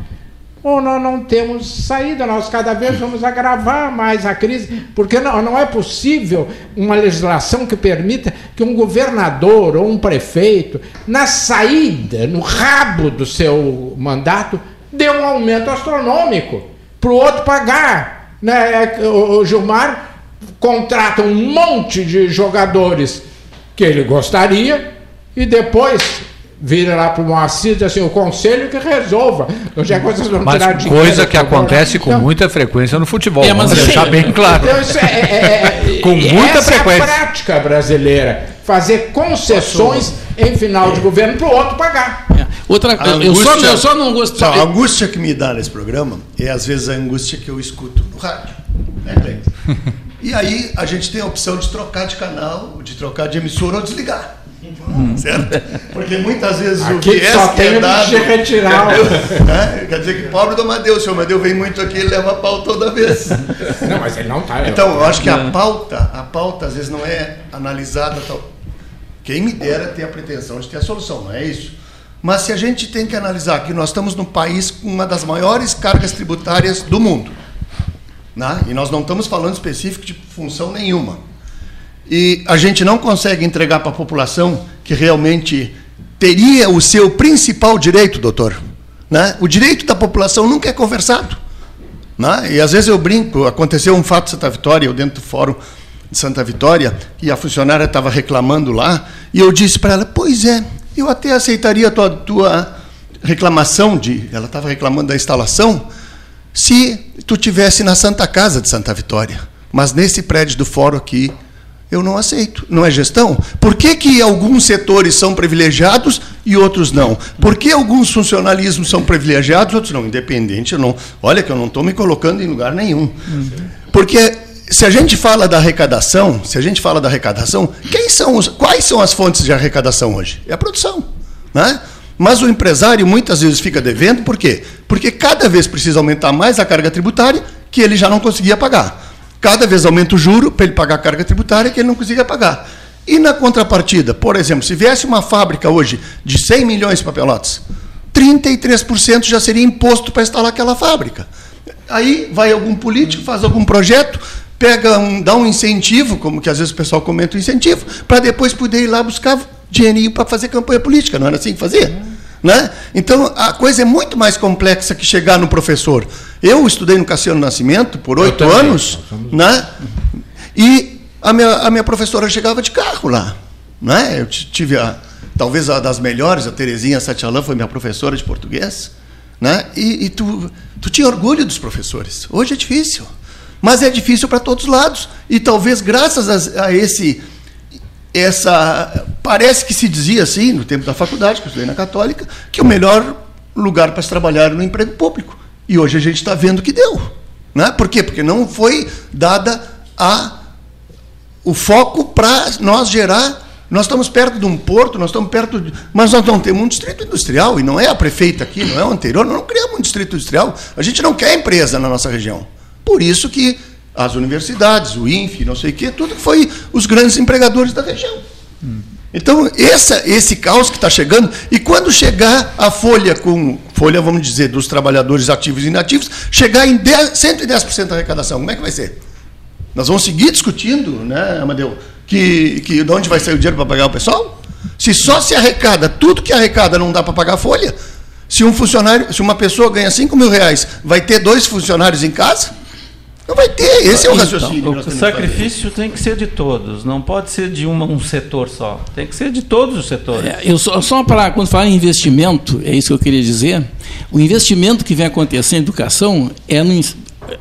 ou nós não temos saída, nós cada vez vamos agravar mais a crise, porque não, não é possível uma legislação que permita que um governador ou um prefeito, na saída, no rabo do seu mandato, dê um aumento astronômico para o outro pagar. Né? O o Gilmar contrata um monte de jogadores que ele gostaria e depois vira lá para o Moacir e diz assim, o conselho que resolva. É que vocês vão Mas tirar dinheiro? coisa que acontece com Então, muita frequência no futebol. É, mas vamos deixar assim, bem claro. então, isso é, é- é- Com muita essa frequência. é a prática brasileira. Fazer concessões em final de governo para o outro pagar. É. Outra, A eu, só, angústia- eu só não gosto. Só, a angústia que me dá nesse programa é às vezes a angústia que eu escuto no rádio. Né, e aí a gente tem a opção de trocar de canal, de trocar de emissora ou desligar. Certo? Porque muitas vezes o Aqui viés só que tem é o dado, retirar o-? Né? Quer dizer que pobre do Amadeu, se o Amadeu vem muito aqui, ele leva pau toda vez. Não, mas ele não está. Então, eu acho que a pauta, a pauta às vezes não é analisada tal. Quem me dera ter a pretensão de ter a solução, não é isso? Mas se a gente tem que analisar que nós estamos num país com uma das maiores cargas tributárias do mundo, né? e nós não estamos falando específico de função nenhuma, e a gente não consegue entregar para a população que realmente teria o seu principal direito, doutor. Né? O direito da população nunca é conversado. Né? E às vezes eu brinco, aconteceu um fato em Santa Vitória, eu dentro do fórum de Santa Vitória, e a funcionária estava reclamando lá, e eu disse para ela, pois é, eu até aceitaria a tua, tua reclamação, de, ela estava reclamando da instalação, se tu tivesse na Santa Casa de Santa Vitória. Mas nesse prédio do fórum aqui, eu não aceito. Não é gestão? Por que, que alguns setores são privilegiados e outros não? Por que alguns funcionalismos são privilegiados, outros não? Independente, eu não. Olha que eu não estou me colocando em lugar nenhum. Porque se a gente fala da arrecadação, se a gente fala da arrecadação, quem são os, quais são as fontes de arrecadação hoje? É a produção. Né? Mas o empresário muitas vezes fica devendo, por quê? Porque cada vez precisa aumentar mais a carga tributária que ele já não conseguia pagar. Cada vez aumenta o juro para ele pagar a carga tributária que ele não conseguia pagar. E na contrapartida, por exemplo, se viesse uma fábrica hoje de 100 milhões para Pelotas, 33% já seria imposto para instalar aquela fábrica. Aí vai algum político, faz algum projeto, pega um, dá um incentivo, como que às vezes o pessoal comenta o incentivo, para depois poder ir lá buscar dinheirinho para fazer campanha política. Não era assim que fazia? Né? Então, a coisa é muito mais complexa que chegar no professor. Eu estudei no Cassiano Nascimento por oito anos, né? e a minha, a minha professora chegava de carro lá. Né? Eu tive a, talvez a das melhores, a Terezinha Satialan foi minha professora de português. Né? E, e tu, tu tinha orgulho dos professores. Hoje é difícil. Mas é difícil para todos os lados. E talvez graças a, a esse essa parece que se dizia assim no tempo da faculdade que eu estudei na católica que o melhor lugar para se trabalhar era no emprego público. E hoje a gente está vendo que deu né? Por quê? Porque não foi dada a o foco para nós gerar nós estamos perto de um porto nós estamos perto de, mas nós não temos um distrito industrial e não é a prefeita aqui não é o anterior nós não criamos um distrito industrial. A gente não quer empresa na nossa região. Por isso que as universidades, o INFE, não sei o quê, tudo que foi os grandes empregadores da região. Então, essa, esse caos que está chegando, e quando chegar a folha com, folha, vamos dizer, dos trabalhadores ativos e inativos, chegar em 10, 110% da arrecadação, como é que vai ser? Nós vamos seguir discutindo, né, Amadeu, que, que de onde vai sair o dinheiro para pagar o pessoal? Se só se arrecada, tudo que arrecada não dá para pagar a folha, se um funcionário, se uma pessoa ganha 5 mil reais, vai ter dois funcionários em casa? Não vai ter, esse é o então, raciocínio. Então, o sacrifício tem que ser de todos, não pode ser de uma, um setor só, tem que ser de todos os setores. É, eu só, só para, quando falar em investimento, é isso que eu queria dizer, o investimento que vem acontecendo em educação é, no,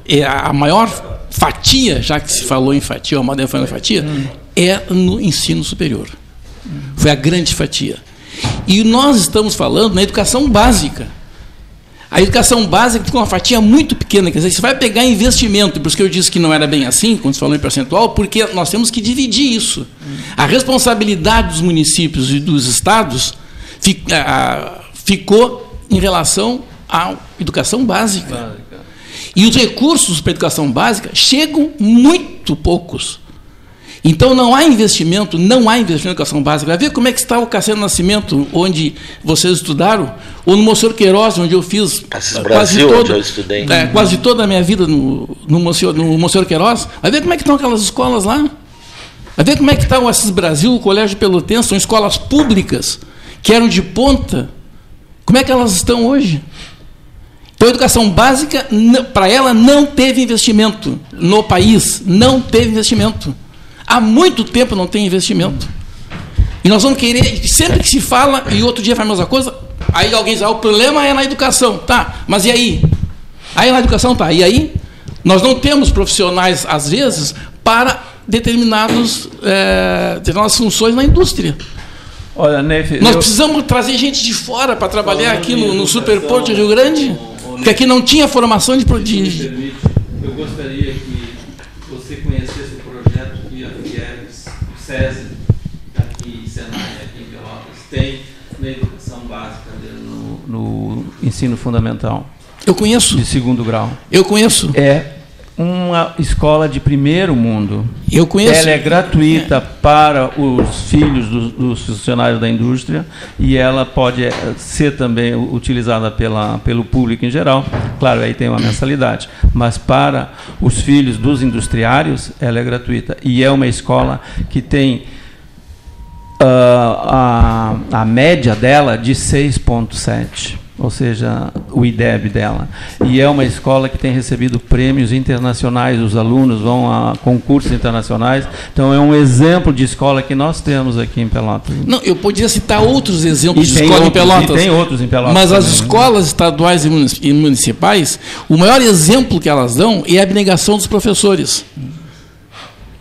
é a maior fatia, já que se falou em fatia, ou a Madeira falou em fatia, é no ensino superior. Foi a grande fatia. E nós estamos falando na educação básica. A educação básica tem uma fatia muito pequena, quer dizer, você vai pegar investimento, por isso que eu disse que não era bem assim, quando você falou em percentual, porque nós temos que dividir isso. A responsabilidade dos municípios e dos estados ficou em relação à educação básica. E os recursos para a educação básica chegam muito poucos. Então não há investimento, não há investimento em educação básica. Vai ver como é que está o Cassiano Nascimento, onde vocês estudaram, ou no Monsenhor Queiroz, onde eu fiz quase, Brasil, toda, eu estudei. É, quase toda a minha vida no, no, Monsenhor, no Monsenhor Queiroz. Vai ver como é que estão aquelas escolas lá. Vai ver como é que está o Assis Brasil, o Colégio Pelotense, são escolas públicas que eram de ponta. Como é que elas estão hoje? Então, a educação básica, para ela, não teve investimento no país. Não teve investimento. Há muito tempo não tem investimento. E nós vamos querer, sempre que se fala, e outro dia faz a mesma coisa, aí alguém diz, ah, o problema é na educação. Tá, mas e aí? Aí na educação tá, e aí? Nós não temos profissionais, às vezes, para determinados, é, determinadas funções na indústria. Olha, Nefe, Nós eu... precisamos trazer gente de fora para trabalhar aqui no, no Superporto de Rio Grande, porque aqui não tinha formação de... de... Eu gostaria que SESI, aqui Senai, aqui em Pelotas, tem na educação básica, no, no ensino fundamental. Eu conheço. De segundo grau. Eu conheço. É uma escola de primeiro mundo. Eu conheço. Ela é gratuita é. para os filhos dos, dos, funcionários da indústria e ela pode eh, ser também utilizada pela, pelo público em geral. Claro, aí tem uma mensalidade, mas para os filhos dos industriários ela é gratuita e é uma escola que tem a, a média dela de 6,7 ou seja, o IDEB dela. E é uma escola que tem recebido prêmios internacionais, os alunos vão a concursos internacionais. Então é um exemplo de escola que nós temos aqui em Pelotas. Não, eu podia citar outros exemplos e de escola outros, em Pelotas. Tem outros em Pelotas. Mas também, as né? escolas né? estaduais e municipais, o maior exemplo que elas dão é a abnegação dos professores.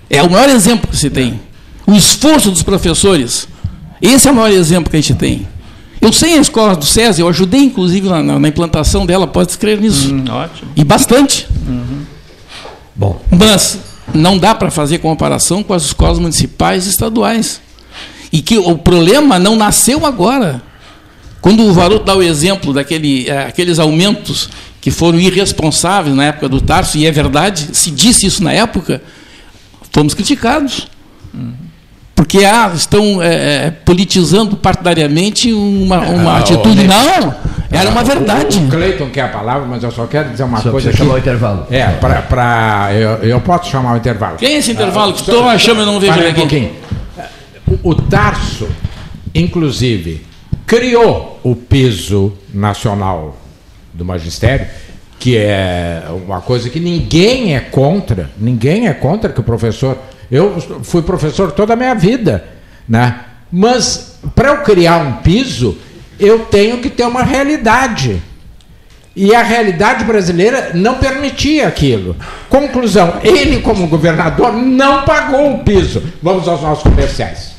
É o maior exemplo que se tem. O esforço dos professores. Esse é o maior exemplo que a gente tem. Eu sei a escola do César, eu ajudei inclusive na, na, implantação dela, pode escrever nisso. Hum, ótimo. E bastante. Uhum. Bom. Mas não dá para fazer comparação com as escolas municipais e estaduais. E que o problema não nasceu agora. Quando o Varoto dá o exemplo daqueles é, aumentos que foram irresponsáveis na época do Tarso, e é verdade, se disse isso na época, fomos criticados. Uhum. Porque ah, estão é, é politizando partidariamente uma, uma Ah, atitude. Não, era uma verdade. O, o Cleiton quer a palavra, mas eu só quero dizer uma Só coisa aqui. chamar o intervalo. É, para. pra eu, eu posso chamar o intervalo. Quem é esse intervalo que só- estou achando e não vejo ele um pouquinho. O, o Tarso, inclusive, criou o piso nacional do magistério, que é uma coisa que ninguém é contra, ninguém é contra que o professor. Eu fui professor toda a minha vida, né? Mas para eu criar um piso, eu tenho que ter uma realidade. E a realidade brasileira não permitia aquilo. Conclusão: ele, como governador, não pagou o piso. Vamos aos nossos comerciais.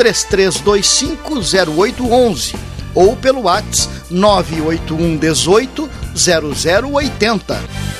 33250811 ou pelo WhatsApp 981 18 0080.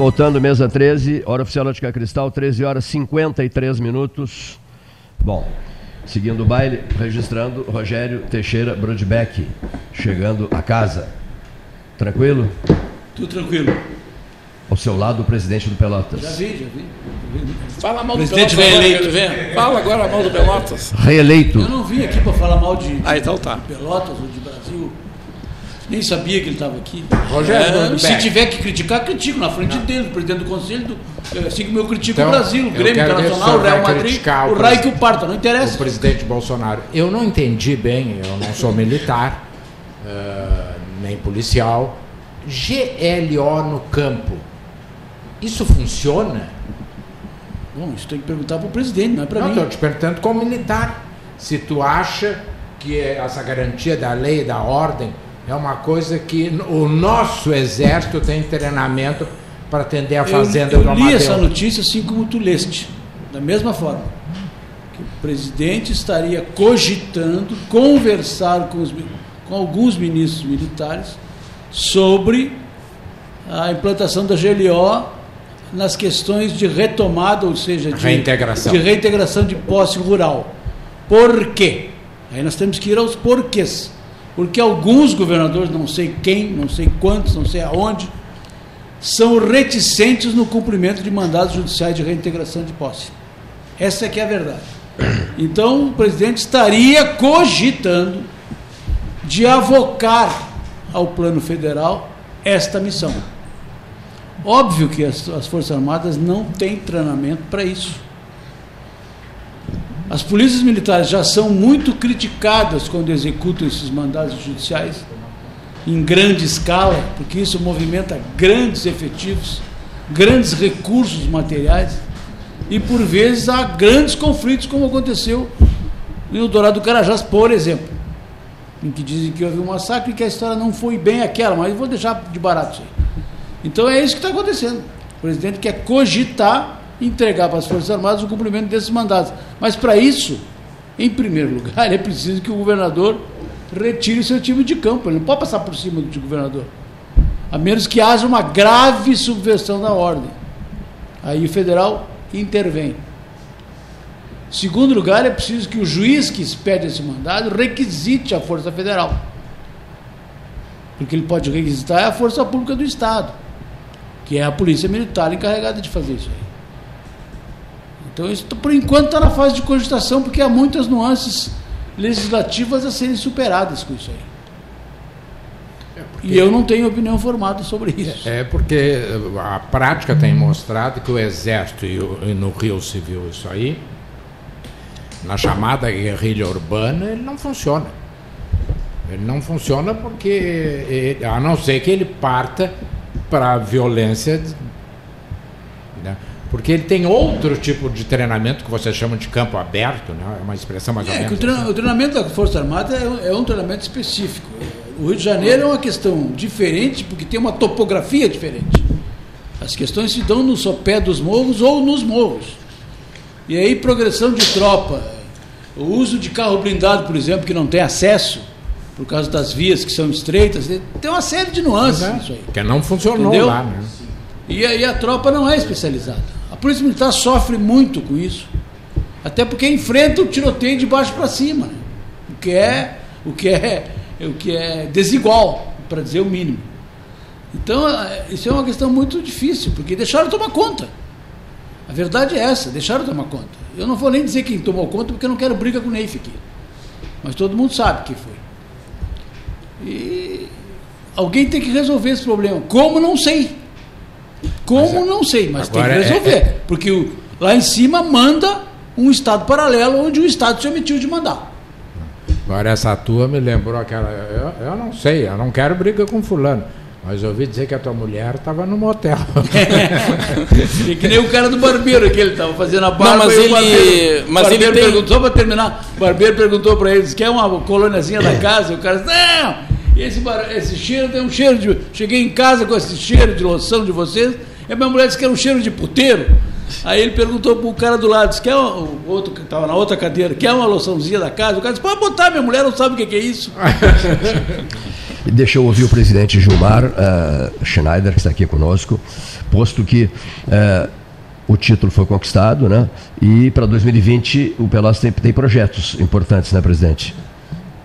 Voltando, mesa 13, hora oficial Ótica Cristal, 13 horas 53 minutos. Bom, seguindo o baile, registrando Rogério Teixeira Brodbeck, chegando a casa. Tranquilo? Tudo tranquilo. Ao seu lado, o presidente do Pelotas. Já vi, já vi. Fala mal Presidente do Pelotas. reeleito. Fala agora mal do Pelotas. Reeleito. Eu não vim aqui para falar mal de, Ah, então tá. de Pelotas ou de. Nem sabia que ele estava aqui. Rogério É, se tiver que criticar, critico na frente dele, presidente do conselho, do, é, assim como eu critico Então, o Brasil, o Grêmio Internacional, o Real Madrid, o o Rai que o parta, não interessa. O presidente Bolsonaro. Eu não entendi bem, eu não sou militar, ah, nem policial. GLO no campo. Isso funciona? Bom, isso tem que perguntar para o presidente, não é para Não, mim. estou te perguntando como militar. Se tu acha que essa garantia da lei e da ordem é uma coisa que o nosso exército tem treinamento para atender a fazenda eu, do eu li Amadeu. essa notícia assim como tu leste, da mesma forma. Que o presidente estaria cogitando conversar com, os com alguns ministros militares sobre a implantação da GLO nas questões de retomada, ou seja, de Reintegração. de, reintegração de posse rural. Por quê? Aí nós temos que ir aos porquês. Porque alguns governadores, não sei quem, não sei quantos, não sei aonde, são reticentes no cumprimento de mandados judiciais de reintegração de posse. Essa é que é a verdade. Então, o presidente estaria cogitando de avocar ao plano federal esta missão. Óbvio que as, as Forças Armadas não têm treinamento para isso. As polícias militares já são muito criticadas quando executam esses mandados judiciais em grande escala, porque isso movimenta grandes efetivos, grandes recursos materiais e por vezes há grandes conflitos, como aconteceu em Eldorado do Carajás, por exemplo, em que dizem que houve um massacre e que a história não foi bem aquela, mas vou deixar de barato isso aí. Então é isso que está acontecendo. O presidente quer cogitar entregar para as Forças Armadas o cumprimento desses mandados. Mas para isso, em primeiro lugar, é preciso que o governador retire o seu time de campo. Ele não pode passar por cima do governador. A menos que haja uma grave subversão da ordem. Aí o federal intervém. Segundo lugar, é preciso que o juiz que expede esse mandado requisite a Força Federal. Porque ele pode requisitar a Força Pública do Estado, que é a Polícia Militar encarregada de fazer isso aí. Então, isso por enquanto está na fase de cogitação, porque há muitas nuances legislativas a serem superadas com isso aí. E eu não tenho opinião formada sobre isso. É porque a prática tem mostrado que o Exército, e, o- e no Rio viu isso aí, na chamada guerrilha urbana, ele não funciona. Ele não funciona porque, ele- a não ser que ele parta para a violência? Porque ele tem outro tipo de treinamento que você chama de campo aberto, né? é uma expressão mais ou É, menos. o, treina- o treinamento da Força Armada é, um- é um treinamento específico. O Rio de Janeiro é uma questão diferente, porque tem uma topografia diferente. As questões se dão no sopé dos morros ou nos morros. E aí, progressão de tropa, o uso de carro blindado, por exemplo, que não tem acesso, por causa das vias que são estreitas, tem uma série de nuances nisso aí. Que não funcionou Entendeu? lá, né? E aí a tropa não é especializada. Polícia Militar sofre muito com isso. Até porque enfrenta o tiroteio de baixo para cima, né? o que é o que é o que é desigual, para dizer o mínimo. Então, é, isso é uma questão muito difícil, porque deixaram tomar conta. A verdade é essa, deixaram tomar conta. Eu não vou nem dizer quem tomou conta, porque eu não quero briga com o Neif aqui. Mas todo mundo sabe que foi. E alguém tem que resolver esse problema. Como não sei. Como não sei, mas tem que é- resolver. é- Porque o- lá em cima manda um Estado paralelo onde o Estado se omitiu de mandar. Agora essa tua me lembrou aquela. Eu, eu não sei, eu não quero briga com fulano. Mas eu ouvi dizer que a tua mulher estava no motel. É que nem o cara do barbeiro que ele estava fazendo a barba. Não, mas e o ele- barbeiro, mas barbeiro ele tem- perguntou, só para terminar, o barbeiro perguntou para ele, quer uma colôniazinha da casa? E o cara disse, não, esse, esse cheiro tem um cheiro de... Cheguei em casa com esse cheiro de loção de vocês, e a minha mulher disse que era um cheiro de puteiro. Aí ele perguntou pro cara do lado, disse, quer uma, o outro que estava na outra cadeira, quer uma loçãozinha da casa? O cara disse, pode botar, minha mulher não sabe o que que é isso. Deixa eu ouvir o presidente Gilmar eh, Schneider, que está aqui conosco, posto que eh, o título foi conquistado, né? E para 2020 o Pelotas tem, tem projetos importantes, né, presidente?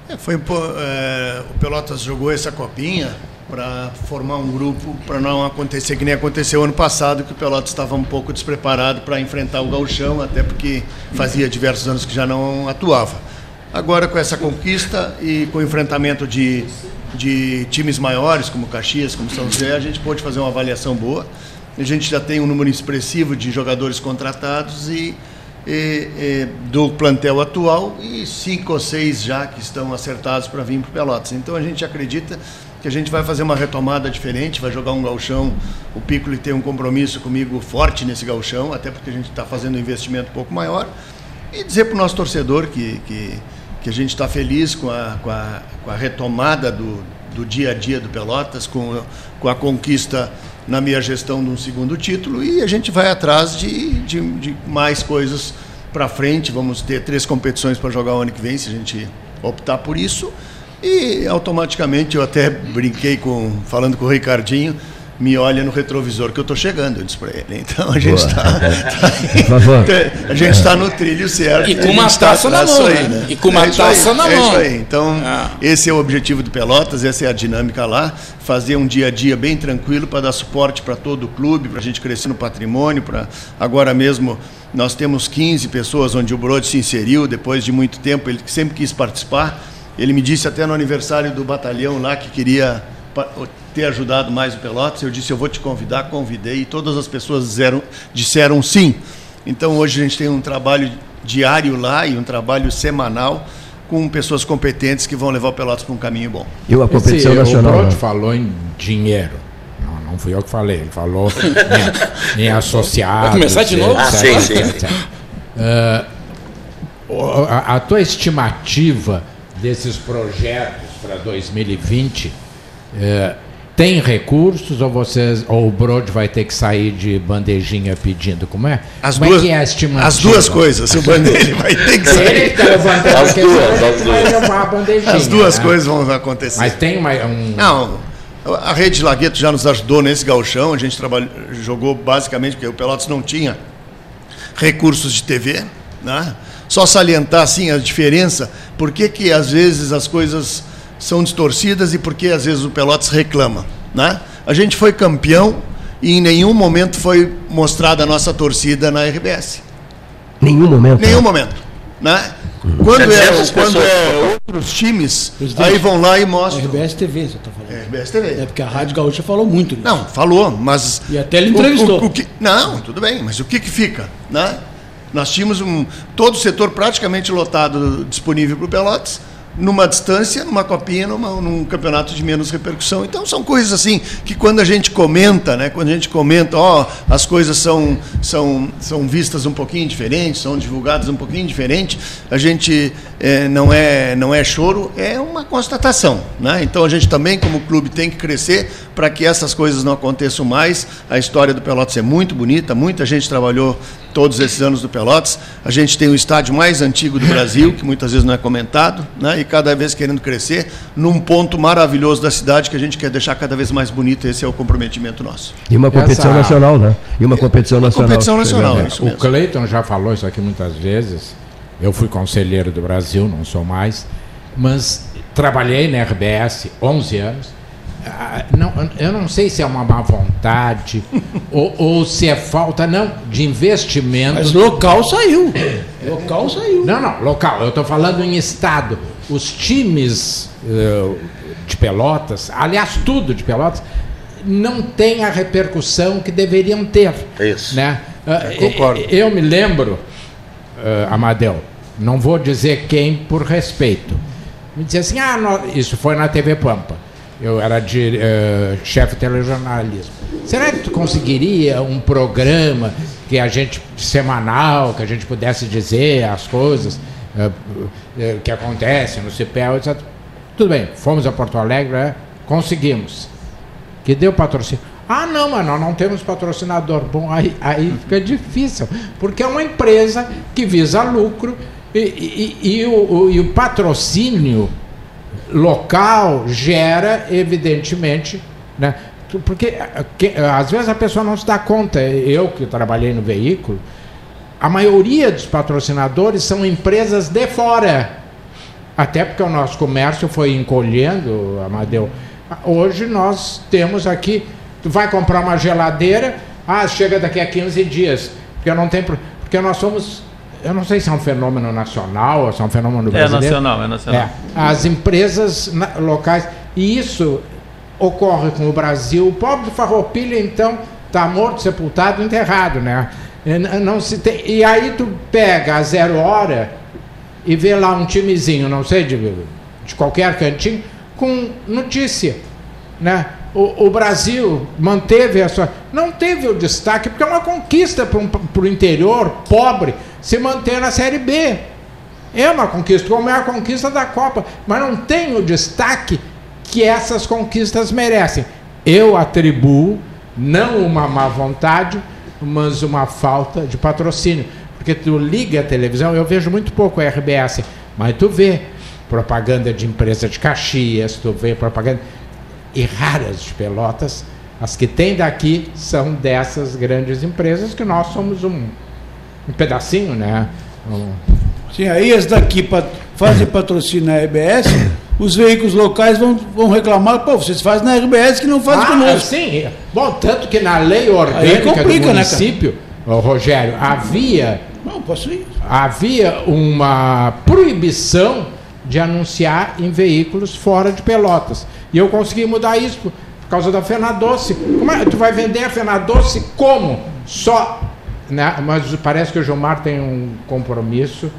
É, foi, é, o Pelotas jogou essa copinha para formar um grupo para não acontecer que nem aconteceu ano passado, que o Pelotas estava um pouco despreparado para enfrentar o gauchão, até porque fazia diversos anos que já não atuava. Agora com essa conquista e com o enfrentamento de, de times maiores, como Caxias, como São José, a gente pôde fazer uma avaliação boa. A gente já tem um número expressivo de jogadores contratados e e, e, do plantel atual e cinco ou seis já que estão acertados para vir para Pelotas. Então a gente acredita que a gente vai fazer uma retomada diferente, vai jogar um galchão. O Piccoli tem um compromisso comigo forte nesse galchão, até porque a gente está fazendo um investimento um pouco maior. E dizer para o nosso torcedor que, que, que a gente está feliz com a, com a, com a retomada do, do dia a dia do Pelotas, com, com a conquista na minha gestão de um segundo título e a gente vai atrás de, de, de mais coisas para frente. Vamos ter três competições para jogar o ano que vem, se a gente optar por isso. E automaticamente eu até brinquei com falando com o Ricardinho, me olha no retrovisor que eu estou chegando, eu disse para ele. Então a gente está Por favor. a gente está no trilho certo. E com uma tá taça na atrás mão, disso né? E com uma É isso aí, taça na é mão. Isso aí. Então, esse é o objetivo do Pelotas, essa é a dinâmica lá, fazer um dia a dia bem tranquilo para dar suporte para todo o clube, para a gente crescer no patrimônio, para agora mesmo nós temos 15 pessoas onde o Brode se inseriu depois de muito tempo, ele sempre quis participar. Ele me disse até no aniversário do batalhão lá que queria ter ajudado mais o Pelotas. Eu disse, eu vou te convidar, convidei, e todas as pessoas disseram, disseram sim. Então hoje a gente tem um trabalho diário lá e um trabalho semanal com pessoas competentes que vão levar o Pelotas para um caminho bom. E uma competição Esse, nacional. O Brod né? falou em dinheiro. Não, não fui eu que falei, ele falou em, em associados. Vai começar de novo? Ah, sim, sim, o- a, a tua estimativa desses projetos para 2020 eh, tem recursos ou vocês ou o Brod vai ter que sair de bandejinha pedindo como é? As como duas- é que é a estimativa? as duas coisas, o Bandeira vai ter que sair. Ele tá levantando As duas, as duas. levar a bandejinha, As duas né? coisas vão acontecer. Mas tem uma, um Não, a rede Lagueto já nos ajudou nesse galchão. A gente trabalhou, jogou basicamente porque o Pelotas não tinha recursos de TV, né? Só salientar assim a diferença, por que, que às vezes as coisas são distorcidas e por que às vezes o Pelotas reclama, né? A gente foi campeão e em nenhum momento foi mostrada a nossa torcida na RBS. Nenhum momento. Nenhum momento, né? Quando é, 700 quando é outros times, Presidente, aí vão lá e mostram. RBS TV, você está falando. RBS TV. É porque a Rádio Gaúcha falou muito nisso. Não, falou, mas. E até ele o- entrevistou. o- o que- não, tudo bem, mas o que, que fica? Né? Nós tínhamos um, todo o setor praticamente lotado disponível para o Pelotas, numa distância, numa copinha, numa, num campeonato de menos repercussão. Então são coisas assim que quando a gente comenta, né, quando a gente comenta, ó, as coisas são, são, são vistas um pouquinho diferentes, são divulgadas um pouquinho diferente, a gente eh, não, é, não é choro, é uma constatação. Né? Então a gente também, como clube, tem que crescer para que essas coisas não aconteçam mais. A história do Pelotas é muito bonita, muita gente trabalhou todos esses anos do Pelotas. A gente tem o estádio mais antigo do Brasil, que muitas vezes não é comentado, né? Cada vez querendo crescer num ponto maravilhoso da cidade que a gente quer deixar cada vez mais bonito. Esse é o comprometimento nosso. E uma competição Essa- nacional, né? E uma competição nacional. competição nacional, isso o. Cleiton já falou isso aqui muitas vezes. Eu fui conselheiro do Brasil, não sou mais, mas trabalhei na RBS 11 anos. Ah, não, eu não sei se é uma má vontade ou, ou se é falta não de investimento. Mas local saiu. Local saiu. Não, não, local. Eu estou falando em estado. Os times eh, de Pelotas, aliás, tudo de Pelotas, não tem a repercussão que deveriam ter. Isso. Né? Ah, concordo. Eu me lembro, eh, Amadeu, não vou dizer quem por respeito. Me dizia assim: ah, nó- isso foi na TV Pampa. Eu era de, eh, chefe de telejornalismo. Será que tu conseguiria um programa que a gente semanal, que a gente pudesse dizer as coisas que acontecem no CPL, etc. Tudo bem, fomos a Porto Alegre, né? conseguimos. Que deu patrocínio. Ah, não, mas nós não temos patrocinador. Bom, aí, aí fica difícil, porque é uma empresa que visa lucro e, e- e o, e o patrocínio local gera, evidentemente, né? porque eh, que- às vezes a pessoa não se dá conta. Eu que trabalhei no veículo, a maioria dos patrocinadores são empresas de fora. Até porque o nosso comércio foi encolhendo, Amadeu. Hoje nós temos aqui, tu vai comprar uma geladeira, ah, chega daqui a 15 dias, porque não tem, porque nós somos, eu não sei se é um fenômeno nacional ou se é um fenômeno É brasileiro. nacional, é nacional. É, as empresas locais, e isso ocorre com o Brasil. O pobre do Farroupilha, então, está morto, sepultado, enterrado, né? N- Não se tem, e aí tu pega a zero hora e vê lá um timezinho, não sei, de, de qualquer cantinho, com notícia. Né? O, o Brasil manteve a sua. Não teve o destaque, porque é uma conquista para o interior pobre se manter na Série B. É uma conquista, como é a conquista da Copa, mas não tem o destaque que essas conquistas merecem. Eu atribuo não uma má vontade, mas uma falta de patrocínio. Porque tu liga a televisão, eu vejo muito pouco a RBS, mas tu vê propaganda de empresa de Caxias, tu vê propaganda e raras de Pelotas, as que tem daqui são dessas grandes empresas que nós somos um, um pedacinho, né? Um- Sim, aí as daqui pa- fazem patrocínio na RBS, os veículos locais vão, vão reclamar, pô, vocês fazem na RBS que não fazem Ah, conosco. sim. Bom, tanto que na lei orgânica complica, do né, município, ô, Rogério, havia, Não, posso ir. havia uma proibição de anunciar em veículos fora de Pelotas. E eu consegui mudar isso por, por causa da Fenadoce. Como é, tu vai vender a Fenadoce como? Só. Né? Mas parece que o Gilmar tem um compromisso.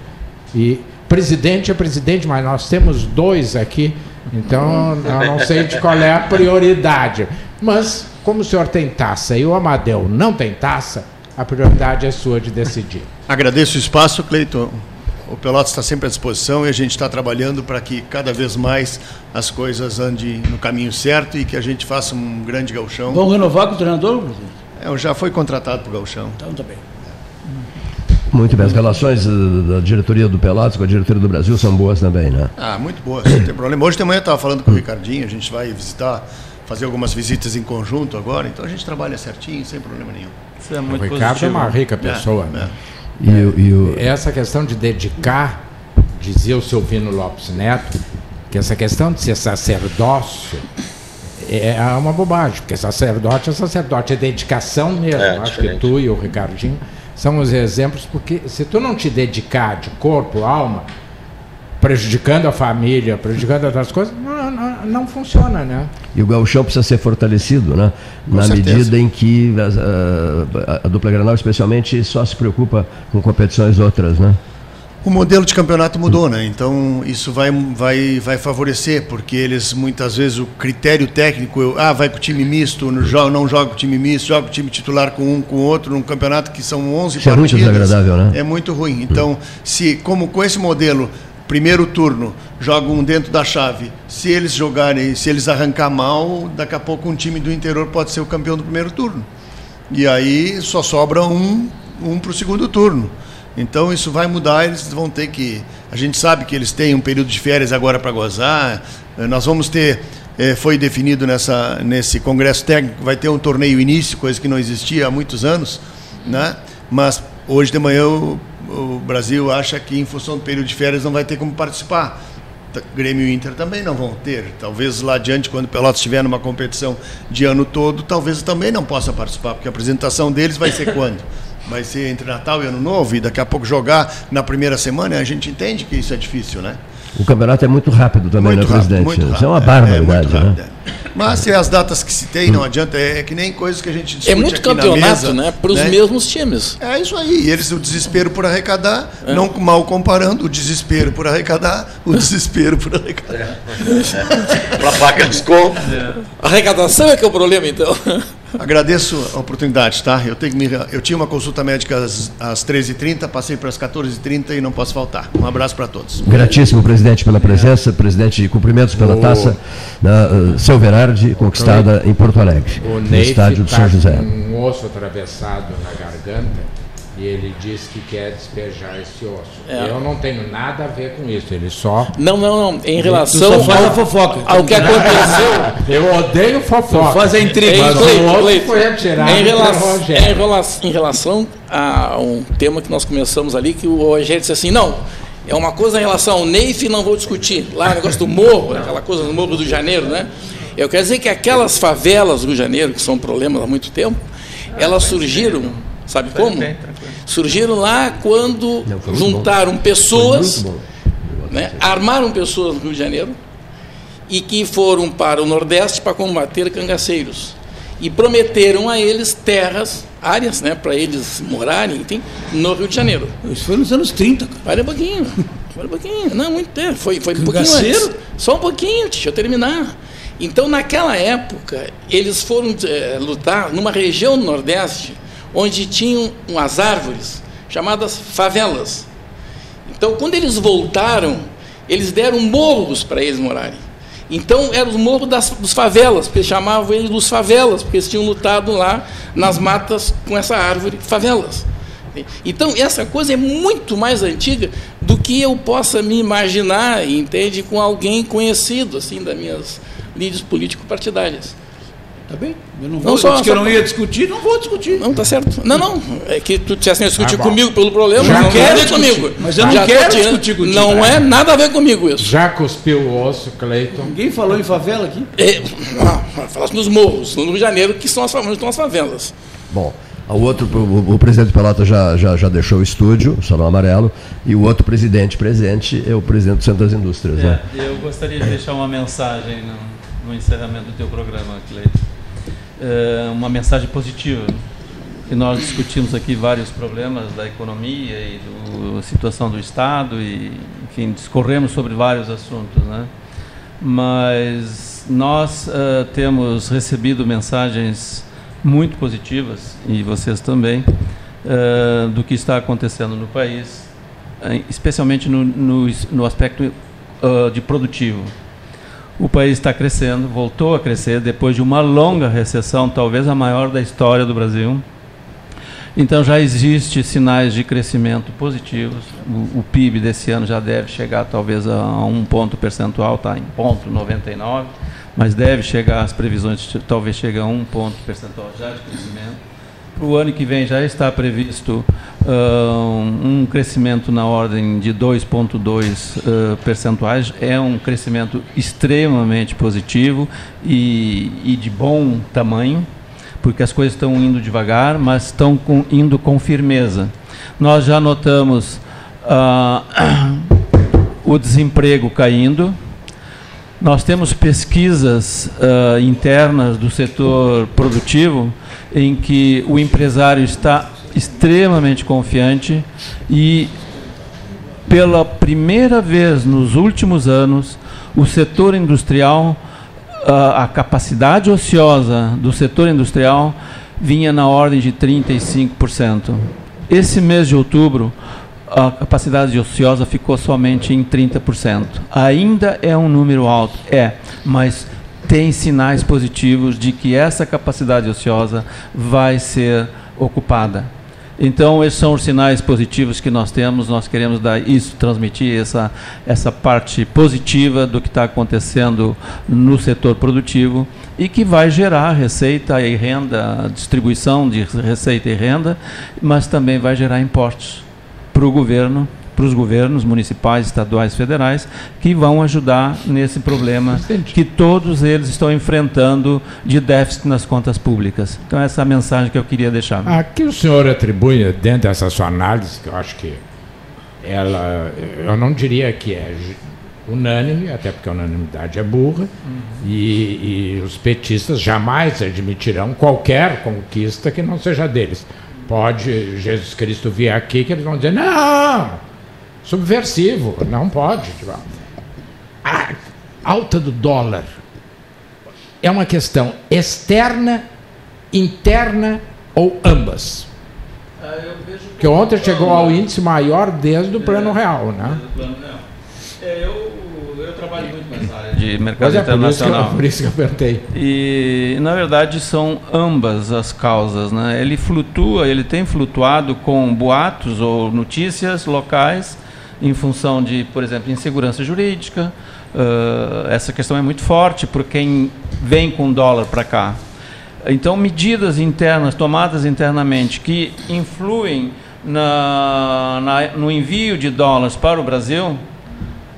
E presidente é presidente, mas nós temos dois aqui. Então eu não sei de qual é a prioridade. Mas, como o senhor tem taça e o Amadeu não tem taça, a prioridade é sua de decidir. Agradeço o espaço, Cleiton. O Pelotas está sempre à disposição e a gente está trabalhando para que cada vez mais as coisas andem no caminho certo e que a gente faça um grande gauchão. Vão renovar com o treinador, presidente? É, Eu já fui contratado para o gauchão. Então tá bem. Muito bem, as relações eh, da diretoria do Pelotas com a diretoria do Brasil são boas também, né? Ah, muito boa, não tem problema. Hoje de manhã eu estava falando com o Ricardinho, a gente vai visitar, fazer algumas visitas em conjunto agora, então a gente trabalha certinho, sem problema nenhum. Isso é o Ricardo é uma rica pessoa. É, né? E, o- e o- Essa questão de dedicar, dizia o Silvino Lopes Neto, que essa questão de ser sacerdócio é uma bobagem, porque sacerdote é sacerdote, é dedicação mesmo. É, Acho que tu e o Ricardinho são os exemplos, porque se tu não te dedicar de corpo, alma, prejudicando a família, prejudicando outras coisas, não, não, não funciona, né? E o gauchão precisa ser fortalecido, né? Com Na certeza. medida em que as- a, a dupla Granal, especialmente, só se preocupa com competições outras, né? O modelo de campeonato mudou, né? Então isso vai, vai, vai favorecer, porque eles muitas vezes o critério técnico, eu, ah, vai com o time misto, não joga, não joga com o time misto, joga com o time titular com um, com outro, num campeonato que são 11 Isso é muito partidas. desagradável, né? É muito ruim. Então, se como com esse modelo, primeiro turno, joga um dentro da chave, se eles jogarem, se eles arrancar mal, daqui a pouco um time do interior pode ser o campeão do primeiro turno. E aí só sobra um, um para o segundo turno. Então isso vai mudar, eles vão ter que. A gente sabe que eles têm um período de férias agora para gozar. Eh, Nós vamos ter. eh, Foi definido nessa, nesse congresso técnico, vai ter um torneio início, coisa que não existia há muitos anos, né? mas hoje de manhã o, o Brasil acha que, em função do período de férias, não vai ter como participar. Grêmio e Inter também não vão ter. Talvez lá adiante, quando o Pelotas estiver numa competição de ano todo, talvez também não possa participar, porque a apresentação deles vai ser quando? Vai ser entre Natal e Ano Novo, e daqui a pouco jogar na primeira semana, a gente entende que isso é difícil, né? O campeonato é muito rápido também, Muito né, rápido, presidente? muito Isso é uma rápido. É, é barbaridade, né? Mas se as datas que se tem, não adianta, é, é que nem coisas que a gente discute É muito aqui na campeonato, mesa, né? Para os né? mesmos times. É isso aí. Eles, o desespero por arrecadar, É. não mal comparando, o desespero por arrecadar, o desespero por arrecadar. Para pagar desconto. Arrecadação é que é o problema, então. Agradeço a oportunidade, tá? Eu, tenho que me, eu tinha uma consulta médica às, às 13h30, passei para as 14h30 e não posso faltar. Um abraço para todos. Gratíssimo, presidente, pela presença. Presidente, cumprimentos pela O- taça uh, Seu Verardi, conquistada em Porto Alegre, O no Neif estádio do tá São José. com um osso atravessado na garganta e ele diz que quer despejar esse osso. É. Eu não tenho nada a ver com isso, ele só... Não, não, não. Em Tu relação só faz ao, a fofoca. ao que aconteceu. Eu odeio fofoca. Faz a intriga. Mas Em, o Cleiton, foi atirado em, relação, em, relação, em relação a um tema que nós começamos ali, que o Rogério disse assim, não, é uma coisa em relação ao Neif, não vou discutir. Lá o negócio do morro, aquela coisa do morro do Janeiro, né? Eu quero dizer que aquelas favelas do Rio de Janeiro, que são um problema há muito tempo, elas surgiram, sabe como? Surgiram lá quando foi juntaram bom. pessoas Foi né, armaram pessoas no Rio de Janeiro e que foram para o Nordeste para combater cangaceiros. E prometeram a eles terras, áreas, né, para eles morarem enfim, no Rio de Janeiro. Isso foi nos anos 30. Cara. Olha um pouquinho, olha um pouquinho. Não, muito tempo. Foi, foi um pouquinho antes. Só um pouquinho, deixa eu terminar. Então, naquela época, eles foram eh, lutar numa região do Nordeste onde tinham umas árvores chamadas favelas. Então, quando eles voltaram, eles deram morros para eles morarem. Então, eram os morros das, dos favelas, porque chamavam eles dos favelas, porque eles tinham lutado lá nas matas com essa árvore, favelas. Então, essa coisa é muito mais antiga do que eu possa me imaginar, entende, com alguém conhecido, assim, das minhas líderes político-partidárias. Tá bem? Eu não Não vou, só- disse que eu só- não ia discutir, não vou discutir. Não, tá certo. Não, não. É que tu tivesse discutir Ah, comigo pelo problema, Já não ver discutir, comigo. mas eu não Já quero discutir contigo. Não é nada a ver comigo isso. Já cuspiu o osso, Cleiton. Ninguém falou em favela aqui. É, não, falasse nos morros, no Rio de Janeiro, que são as, onde estão as favelas. Bom, o outro, o, o presidente Pelota já, já, já deixou o estúdio, o Salão Amarelo, e o outro presidente presente é o presidente do Centro das Indústrias. né? É, eu gostaria de deixar uma mensagem no, no encerramento do teu programa, Cleiton. É, uma mensagem positiva. Que nós discutimos aqui vários problemas da economia e da situação do Estado e, enfim, discorremos sobre vários assuntos, né? Mas nós eh, temos recebido mensagens muito positivas e vocês também eh, do que está acontecendo no país, eh, especialmente no, no, no aspecto ah, de produtivo. O país está crescendo, voltou a crescer depois de uma longa recessão, talvez a maior da história do Brasil. Então já existe sinais de crescimento positivos. O, o PIB desse ano já deve chegar talvez a um ponto percentual, está em ponto 99, mas deve chegar, as previsões talvez chegue a um ponto percentual já de crescimento. Para o ano que vem já está previsto um crescimento na ordem de 2,2 ah, percentuais. É um crescimento extremamente positivo e, e de bom tamanho, porque as coisas estão indo devagar, mas estão com- indo com firmeza. Nós já notamos ah, o desemprego caindo, nós temos pesquisas ah, internas do setor produtivo em que o empresário está extremamente confiante e, pela primeira vez nos últimos anos, o setor industrial, a capacidade ociosa do setor industrial vinha na ordem de 35%. Esse mês de outubro, a capacidade ociosa ficou somente em 30%. Ainda é um número alto, é, mas tem sinais positivos de que essa capacidade ociosa vai ser ocupada. Então, esses são os sinais positivos que nós temos. Nós queremos dar isso, transmitir essa, essa parte positiva do que está acontecendo no setor produtivo e que vai gerar receita e renda, distribuição de receita e renda, mas também vai gerar impostos para o governo para os governos municipais, estaduais, federais, que vão ajudar nesse problema que todos eles estão enfrentando de déficit nas contas públicas. Então, essa é a mensagem que eu queria deixar. Aqui o senhor atribui, dentro dessa sua análise, que eu acho que ela, eu não diria que é unânime, até porque a unanimidade é burra, uhum. e, e os petistas jamais admitirão qualquer conquista que não seja deles. Pode Jesus Cristo vir aqui que eles vão dizer, não, subversivo, não pode. A alta do dólar é uma questão externa, interna ou ambas? Que ontem chegou ao índice maior desde o plano real, né? É, eu, eu trabalho muito nessa área de mercado é, internacional. Por isso, que eu, por isso que eu perguntei. E, na verdade, são ambas as causas. Né? Ele flutua, ele tem flutuado com boatos ou notícias locais em função de, por exemplo, insegurança jurídica. Uh, essa questão é muito forte por quem vem com dólar para cá. Então, medidas internas tomadas internamente que influem na, na, no envio de dólares para o Brasil uh,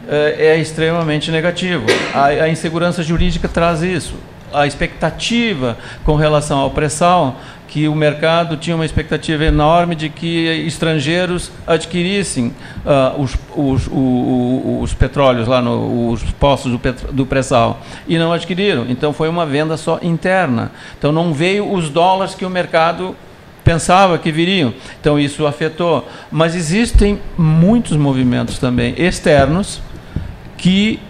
é extremamente negativo. A, a insegurança jurídica traz isso. A expectativa com relação ao pré-sal que o mercado tinha uma expectativa enorme de que estrangeiros adquirissem uh, os, os, os, os, petróleos lá, no, os postos do, do pré-sal, e não adquiriram. Então foi uma venda só interna. Então não veio os dólares que o mercado pensava que viriam. Então isso afetou. Mas existem muitos movimentos também externos que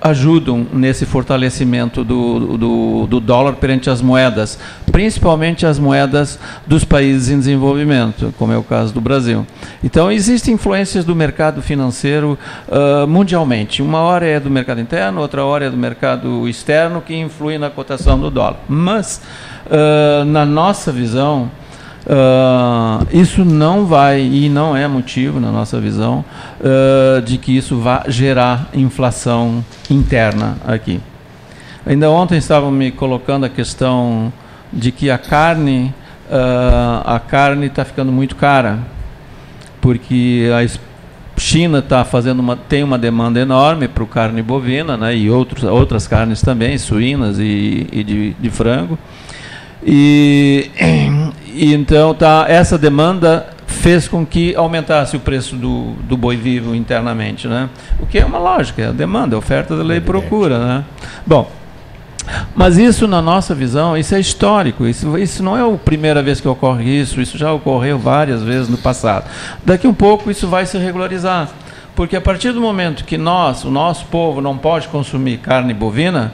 ajudam nesse fortalecimento do, do, do, dólar perante as moedas, principalmente as moedas dos países em desenvolvimento, como é o caso do Brasil. Então, existem influências do mercado financeiro uh, mundialmente. Uma hora é do mercado interno, outra hora é do mercado externo, que influi na cotação do dólar. Mas, uh, na nossa visão, Uh, isso não vai e não é motivo, na nossa visão, uh, de que isso vá gerar inflação interna aqui. Ainda ontem estavam me colocando a questão de que a carne uh, a carne está ficando muito cara, porque a China está fazendo uma, tem uma demanda enorme para carne bovina, né, e outros, outras carnes também, suínas e, e de, de frango. E e então tá, essa demanda fez com que aumentasse o preço do, do boi vivo internamente, né? O que é uma lógica, é a demanda, a oferta da lei procura, né? Bom, mas isso na nossa visão, isso é histórico, isso, isso não é a primeira vez que ocorre isso, isso já ocorreu várias vezes no passado. Daqui um pouco isso vai se regularizar, porque a partir do momento que nós, o nosso povo não pode consumir carne bovina,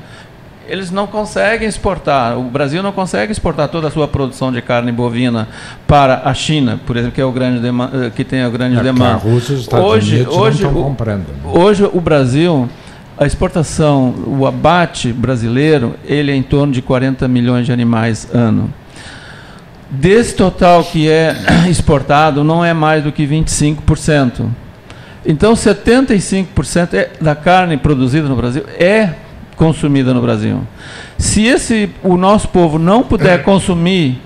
eles não conseguem exportar. O Brasil não consegue exportar toda a sua produção de carne bovina para a China, por exemplo, que é o grande eh, que tem a grande é demanda. A Rússia os Estados hoje, Unidos hoje, não comprando. Né? Hoje o Brasil, a exportação, o abate brasileiro, ele é em torno de 40 milhões de animais ano. Desse total que é exportado, não é mais do que 25%. Então, 75% é, da carne produzida no Brasil é consumida no Brasil. Se esse o nosso povo não puder consumir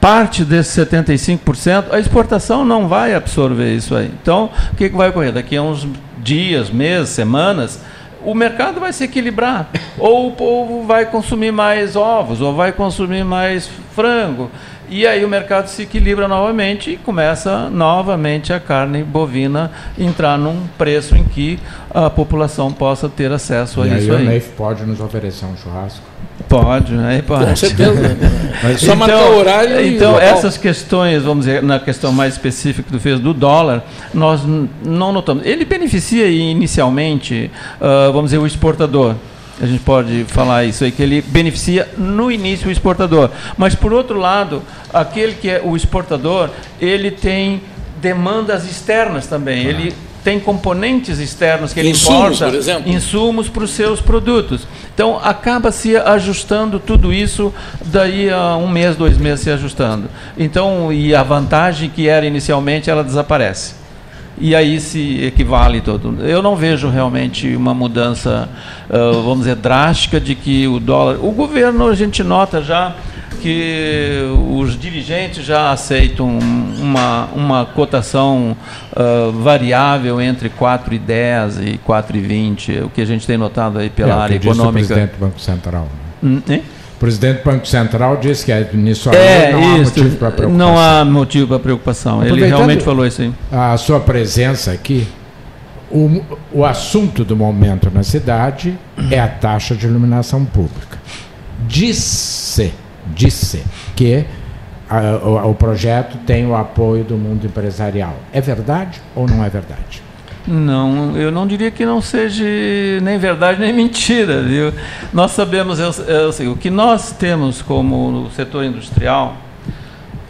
parte desses 75%, a exportação não vai absorver isso aí. Então, o que, que vai ocorrer? Daqui a uns dias, meses, semanas, o mercado vai se equilibrar. Ou o povo vai consumir mais ovos, ou vai consumir mais frango. E aí o mercado se equilibra novamente e começa novamente a carne bovina entrar num preço em que a população possa ter acesso e a isso aí. aí. O Neif pode nos oferecer um churrasco? Pode, aí pode. Com certeza. Mas, Só então, marcar o horário Então, essas questões, vamos dizer, na questão mais específica do fez do dólar, nós não notamos. Ele beneficia inicialmente, uh, vamos dizer, o exportador a gente pode falar isso aí, que ele beneficia no início o exportador. Mas, por outro lado, aquele que é o exportador, ele tem demandas externas também. Ele tem componentes externos que ele Insumos, importa, por exemplo. insumos para os seus produtos. Então acaba se ajustando tudo isso daí a um mês, dois meses se ajustando. Então e a vantagem que era inicialmente ela desaparece. E aí se equivale todo. Eu não vejo realmente uma mudança, ah, vamos dizer, drástica de que o dólar. O governo a gente nota já que os dirigentes já aceitam uma, uma cotação ah, variável entre 4,10 e 4,20, o que a gente tem notado aí pela É, área econômica. O presidente do Banco Central. né? Hum, hein? O presidente do Banco Central disse que nisso aí É, não há isso. motivo para preocupação. Não há motivo para preocupação. Ele realmente falou isso aí. A sua presença aqui, o, o assunto do momento na cidade é a taxa de iluminação pública. Disse, disse que ah, o, o projeto tem o apoio do mundo empresarial. É verdade ou não é verdade? Não, eu não diria que não seja nem verdade nem mentira. Viu? Nós sabemos, eu, eu o que nós temos como setor industrial,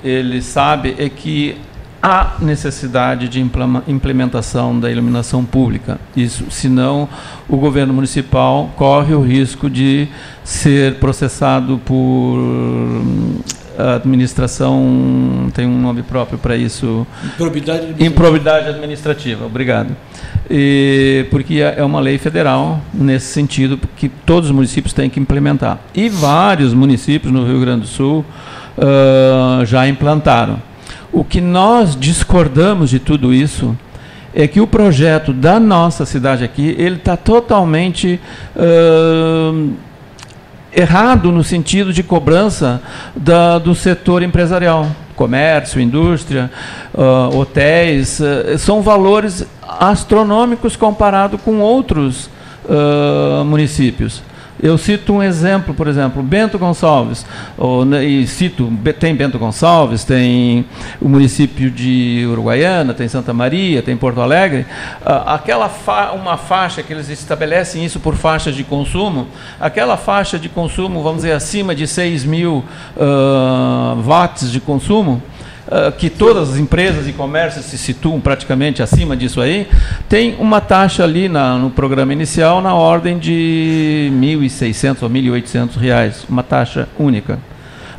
ele sabe é que há necessidade de implementação da iluminação pública. Isso, senão o governo municipal corre o risco de ser processado por administração, tem um nome próprio para isso. Improbidade administrativa. Improbidade administrativa, obrigado. E, porque é uma lei federal nesse sentido que todos os municípios têm que implementar. E vários municípios no Rio Grande do Sul ah, já implantaram. O que nós discordamos de tudo isso é que o projeto da nossa cidade aqui ele está totalmente ah, errado no sentido de cobrança da, do setor empresarial. Comércio, indústria, ah, hotéis, ah, são valores astronômicos comparado com outros ah, municípios. Eu cito um exemplo, por exemplo, Bento Gonçalves, ou, né, e cito, tem Bento Gonçalves, tem o município de Uruguaiana, tem Santa Maria, tem Porto Alegre, Ah, aquela fa uma faixa que eles estabelecem isso por faixas de consumo, aquela faixa de consumo, vamos dizer, acima de 6 mil ah, watts de consumo, ah, que todas as empresas e comércios se situam praticamente acima disso aí, tem uma taxa ali na- no programa inicial na ordem de 1.600 ou 1.800 reais, uma taxa única.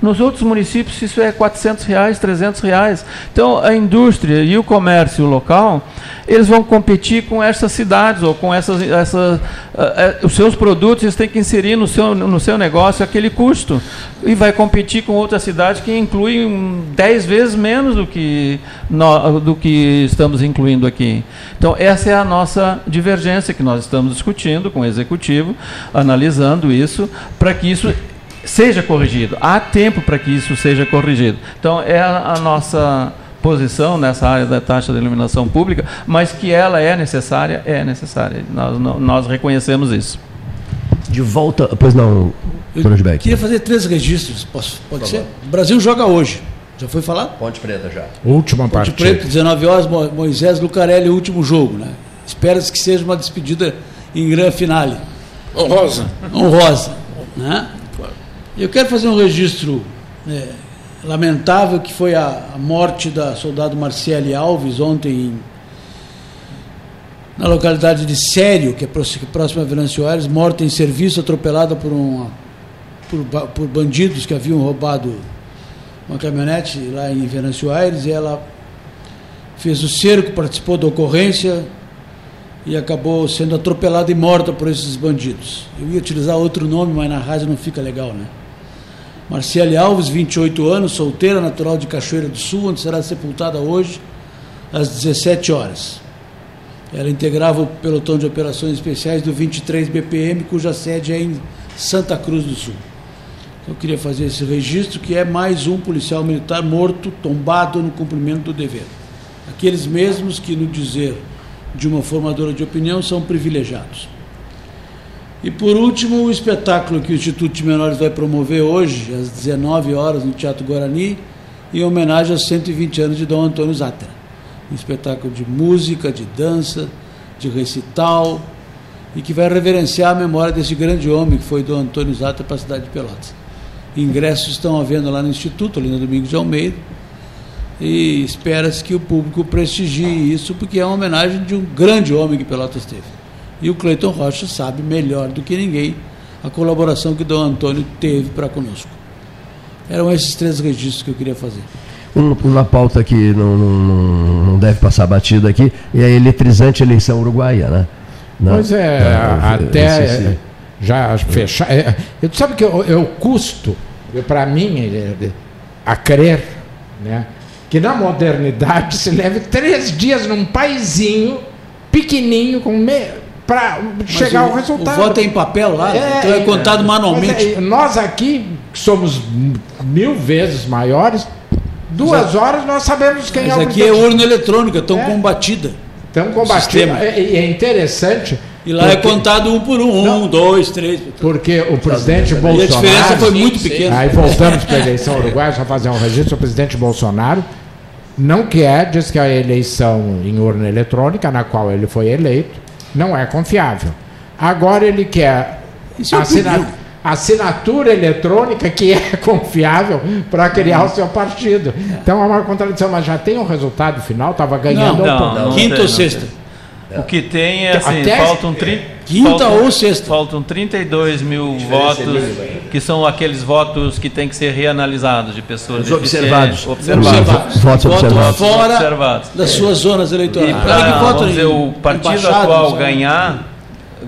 Nos outros municípios isso é 400 reais, 300 reais. Então a indústria e o comércio local eles vão competir com essas cidades ou com essas, essas eh, eh, os seus produtos eles têm que inserir no seu no seu negócio aquele custo e vai competir com outras cidades que incluem 10 vezes menos do que nó- do que estamos incluindo aqui. Então essa é a nossa divergência que nós estamos discutindo com o executivo, analisando isso para que isso seja corrigido. Há tempo para que isso seja corrigido. Então, é a, nossa posição nessa área da taxa de iluminação pública, mas que ela é necessária, é necessária. Nós, nó- nós reconhecemos isso. De volta, pois não, Bruno Beck. Queria fazer três registros, posso, pode Por ser? favor. O Brasil joga hoje. Já foi falar? Ponte Preta já. Última Ponte partida. Preta, 19 horas, Mo- Moisés Lucarelli, último jogo. Né? Espera-se que seja uma despedida em grande finale. Honrosa. Honrosa. Né? Eu quero fazer um registro é, lamentável, que foi a, a morte da soldado Marciele Alves ontem em- na localidade de Sério, que é é próxima a Venâncio Aires, morta em serviço, atropelada por, uma, por, por bandidos que haviam roubado uma caminhonete lá em Venâncio Aires, e ela fez o cerco, participou da ocorrência e acabou sendo atropelada e morta por esses bandidos. Eu ia utilizar outro nome, mas na rádio não fica legal, né? Marciele Alves, 28 anos, solteira, natural de Cachoeira do Sul, onde será sepultada hoje às 17 horas. Ela integrava o pelotão de operações especiais do 23 BPM, cuja sede é em Santa Cruz do Sul. Eu queria fazer esse registro, que é mais um policial militar morto, tombado no cumprimento do dever. Aqueles mesmos que, no dizer de uma formadora de opinião, são privilegiados. E por último, o espetáculo que o Instituto de Menores vai promover hoje, às 19 horas, no Teatro Guarani, em homenagem aos 120 anos de Dom Antônio Zatra. Um espetáculo de música, de dança, de recital, e que vai reverenciar a memória desse grande homem que foi Dom Antônio Zatra para a cidade de Pelotas. Ingressos estão à venda lá no Instituto, ali na Domingos de Almeida. e espera-se que o público prestigie isso, porque é uma homenagem de um grande homem que Pelotas teve. E o Cleiton Rocha sabe melhor do que ninguém a colaboração que Dom Antônio teve para conosco. Eram esses três registros que eu queria fazer. Um, uma pauta que não, não, não deve passar batida aqui é a eletrizante eleição uruguaia, né? Não, Pois é, não, até esse- já fechar. É, eu sabe que eu, eu custo, para mim, é, é, a crer, né, que na modernidade se leve três dias num paizinho pequenininho com para chegar o- ao resultado. o voto é em papel lá, então é contado manualmente. mas é, nós aqui, que somos mil vezes maiores, duas horas nós sabemos quem Mas é o aqui é urna eletrônica, tão combatida. Tão combatida. Sistema. É, e é interessante. E lá é contado um por um, um, dois, três. Porque o presidente E a Bolsonaro. diferença foi muito pequena. Aí voltamos para a eleição uruguaia, só fazer um registro. O presidente Bolsonaro não quer, diz que a eleição em urna eletrônica, na qual ele foi eleito, não é confiável. Agora ele quer é um assina- assinatura eletrônica que é confiável para criar o seu partido. Então é uma contradição, mas já tem o resultado final, estava ganhando. Não, não Quinta tem, ou não sexta? Tem. O que tem é assim, Até- faltam, tri... Quinta faltam, ou sexta? faltam 32 mil Diferença é votos, que são aqueles votos que têm que ser reanalisados de pessoas Os observados. observados. Votos observados. fora Observados. das suas zonas E eleitorais. para Olha que voto vamos em dizer, o partido atual sabe? ganhar,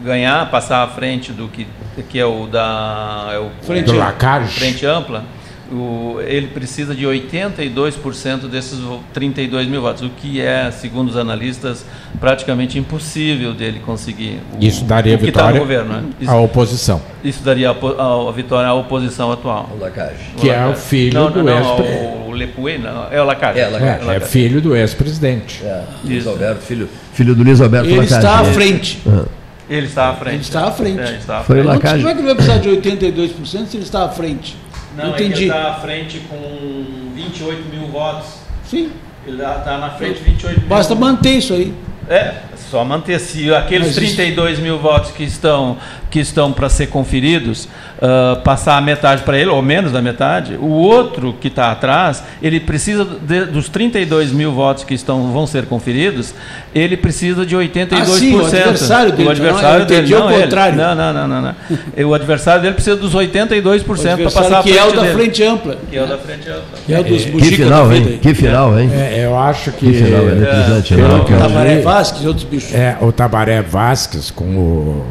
ganhar, passar à frente do que, que é o da é o Frente Do ampla. Lacage. frente ampla, o, ele precisa de 82% desses vo- 32 mil votos, o que é, segundo os analistas, praticamente impossível dele conseguir. O, Isso daria o que tá vitória no governo, né? Isso, à oposição. isso daria a, a- a vitória à oposição atual. O Lacage. Que é o filho não, do não, ex- não, o Lepuê, não, é o Lacage. É, Lacage. É, é filho do ex-presidente. É, Luiz Alberto, filho, filho do Luiz Alberto Ele Lacage. está à frente. Ah. Ele está à frente. Ele está à frente. É, ele está à Foi o frente. Lacage. Como é que ele vai precisar de 82% se ele está à frente? Não, é que entendi. ele está à frente com 28 mil votos. Sim. Ele está na frente 28 mil. Basta manter isso aí. É, só manter se aqueles Mas isso- 32 mil votos que estão, que estão para ser conferidos, ah, passar a metade para ele, ou menos da metade, o outro que está atrás, ele precisa de- dos 32 mil votos que estão, vão ser conferidos, ele precisa de 82%. Ah, sim, o adversário dele, O adversário não, dele, não ele. contrário. Não, não, não, não, não. O adversário dele precisa dos 82% para passar a que frente é o da dele. frente ampla. Que é o da frente ampla. Que é o dos Que bugica da final, vida hein? Que final, hein? É, eu acho que. Que final eletrizante, né? pelo que eu Tabaré li, Vasquez e outros bichos. É, o Tabaré Vasquez, com o-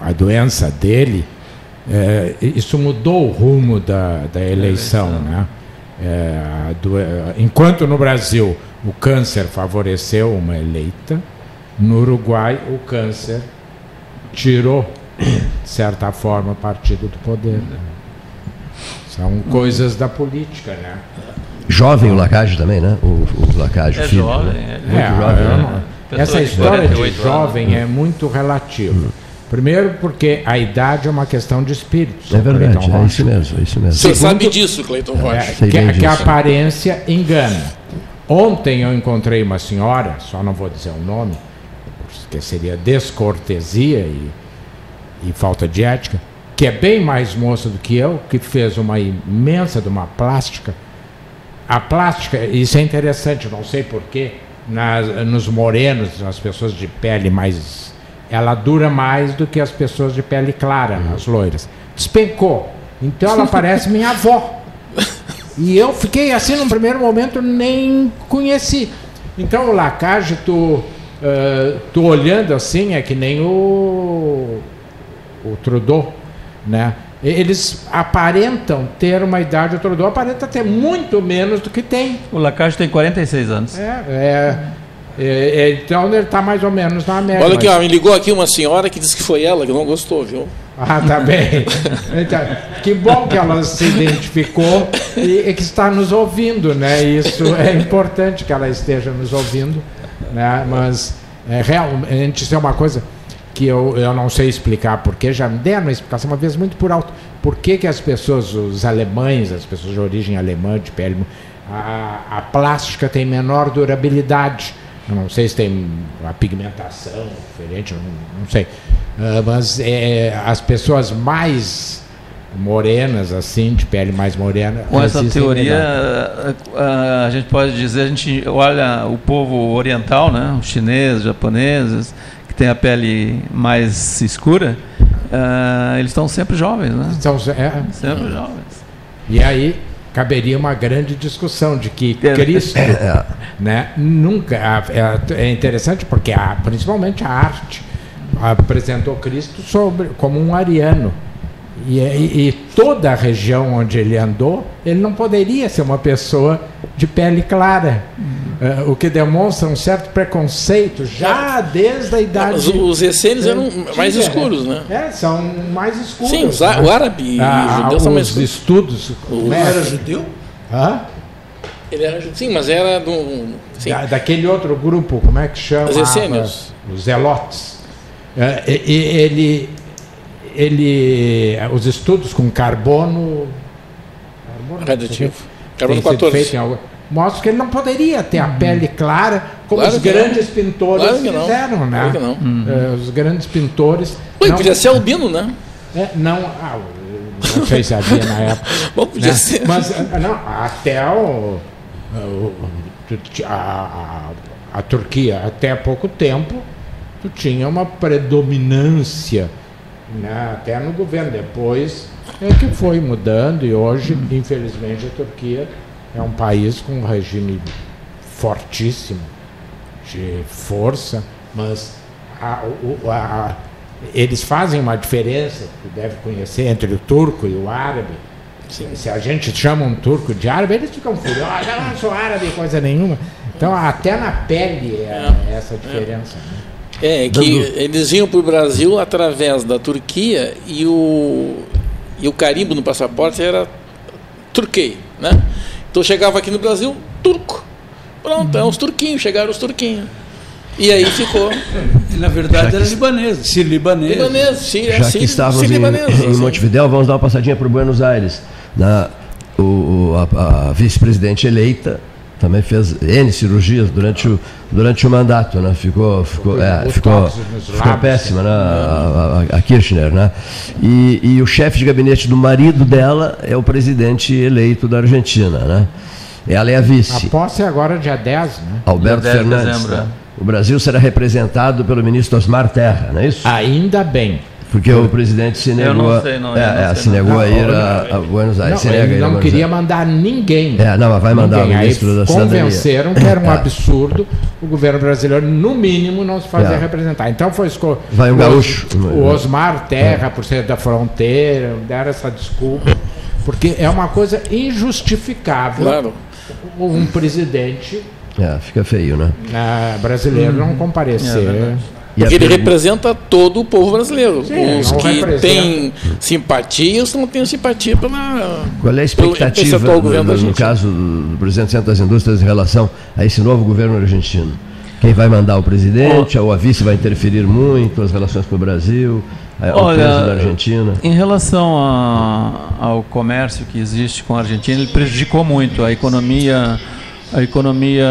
a doença dele, é, isso mudou o rumo da, da eleição. Né? É, a do- é, enquanto no Brasil o câncer favoreceu uma eleita, no Uruguai o câncer tirou, de certa forma, partido do poder. né? São coisas da política, né? Jovem o Lacage também, né? O, o Lacage, É filho. jovem, né? é. Muito É, jovem, eu né? Essa história de 48 jovem anos. é muito relativa. Primeiro porque a idade é uma questão de espírito. É verdade, é isso mesmo, é isso mesmo. Você Segundo- sabe disso, Cleiton É, Rocha. Sei que, que a aparência engana. Ontem eu encontrei uma senhora, só não vou dizer o nome, porque seria descortesia e, e falta de ética, que é bem mais moça do que eu, que fez uma imensa de uma plástica. A plástica, isso é interessante, não sei porquê, nas, nos morenos, nas pessoas de pele mais. Ela dura mais do que as pessoas de pele clara, as loiras. Despencou. Então ela parece minha avó. E eu fiquei assim num primeiro momento, nem conheci. Então o Lacage, tu, eh, tu olhando assim, é que nem o, o Trudeau, né? Eles aparentam ter uma idade, o Trudeau aparenta ter muito menos do que tem. O Lacage tem 46 anos. É, é, é, é, então ele está mais ou menos na média. Olha aqui, ó, me ligou aqui uma senhora que disse que foi ela que não gostou, viu? Ah, tá bem. Então, que bom que ela se identificou e, e que está nos ouvindo, né? Isso é importante que ela esteja nos ouvindo, né? Mas é, realmente isso é uma coisa que eu, eu não sei explicar porque já me deram uma explicação uma vez muito por alto. Por que, que as pessoas, os alemães, as pessoas de origem alemã, de pele, a, a plástica tem menor durabilidade? Eu não sei se tem a pigmentação diferente, não, não sei. Ah, mas é, as pessoas mais morenas, assim, de pele mais morena. Com essa teoria, melhor. a, a gente pode dizer, a gente olha o povo oriental, né, os chineses, os japoneses, que tem a pele mais escura, ah, eles estão sempre jovens, né? Então, é, Sempre jovens. E aí caberia uma grande discussão de que Cristo, É. né, nunca é, é interessante porque a, principalmente a arte apresentou Cristo sobre como um ariano. E, e- e toda a região onde ele andou, ele não poderia ser uma pessoa de pele clara, Eh, o que demonstra um certo preconceito já desde a idade. Os, os essênios eram mais Antiga, escuros, né? É, são mais escuros. Sim, os né? o árabe e Ah, o judeu são mais os escuros. estudos. O- né? Era judeu? Hã? Ele era, ju- sim, mas era do. Da- daquele outro grupo, como é que chama? Os essênios. Os Zelotes. É, e- ele, ele, os estudos com carbono, carbono Radioativo. Carbono sido 14. feito em algo- mostram que ele não poderia ter a pele clara como Claro os grandes não. pintores Claro fizeram, né? Claro que não. É, os grandes pintores. E não- podia ser albino, né? é, não, ah, não sei se havia na época. Bom, podia né? ser. Mas ah, não, até o, o- a, a, a Turquia, até há pouco tempo, tu tinha uma predominância né, até no governo. Depois é que foi mudando e hoje, infelizmente, a Turquia é um país com um regime fortíssimo de força, mas a- a- eles fazem uma diferença, que deve conhecer, entre o turco e o árabe. Se a gente chama um turco de árabe, eles ficam furiosos, ah, eu não sou árabe, coisa nenhuma. Então, até na pele é, essa diferença. né? É, que eles vinham para o Brasil através da Turquia e o, e o carimbo no passaporte era turquei, né? Então chegava aqui no Brasil, turco. Pronto, é uns turquinhos, chegaram os turquinhos. E aí ficou. Na verdade Já era que- libanês, sírio libanês. Libanês, sim, é Já sírio- que estávamos sírio em, em. Montevidéu, vamos dar uma passadinha para Buenos Aires. Na, o, o- a, a vice-presidente eleita também fez N cirurgias durante o, durante o mandato, né? Ficou, ficou, é, ficou, ficou péssima, né? A, a- a Kirchner, né? E, e o chefe de gabinete do marido dela é o presidente eleito da Argentina, né? Ela é a vice. A posse é agora dia 10, né? Alberto Dia 10 de Fernandes. dezembro, né? O Brasil será representado pelo ministro Osmar Terra, não é isso? Ainda bem. Porque o presidente se Eu negou, não a- sei, não, é, eu não é, sei, se não. negou a Não, ir não, a, a Buenos Aires. Não, nega ele ir a não queria Aires. mandar ninguém. É, não, mas vai mandar Ninguém. o ministro Aí da Cidadania. Convenceram que era um É. absurdo o governo brasileiro, no mínimo, não se fazer É. representar. Então foi esco... Vai o gaúcho. O Osmar Terra, por ser da fronteira, deram essa desculpa. Porque é uma coisa injustificável Claro. um presidente É, fica feio, né? ah, brasileiro não É comparecer. E Porque ele representa todo o povo brasileiro. Sim, Os que representa. têm simpatia e os que não têm simpatia pela. Qual é a pelo- expectativa, atual no, governo no gente. caso do presidente das Indústrias, em relação a esse novo governo argentino? Quem vai mandar o presidente? Ou a vice vai interferir muito as relações com o Brasil? Olha, da Argentina? Em relação a- ao comércio que existe com a Argentina, ele prejudicou muito a economia. A economia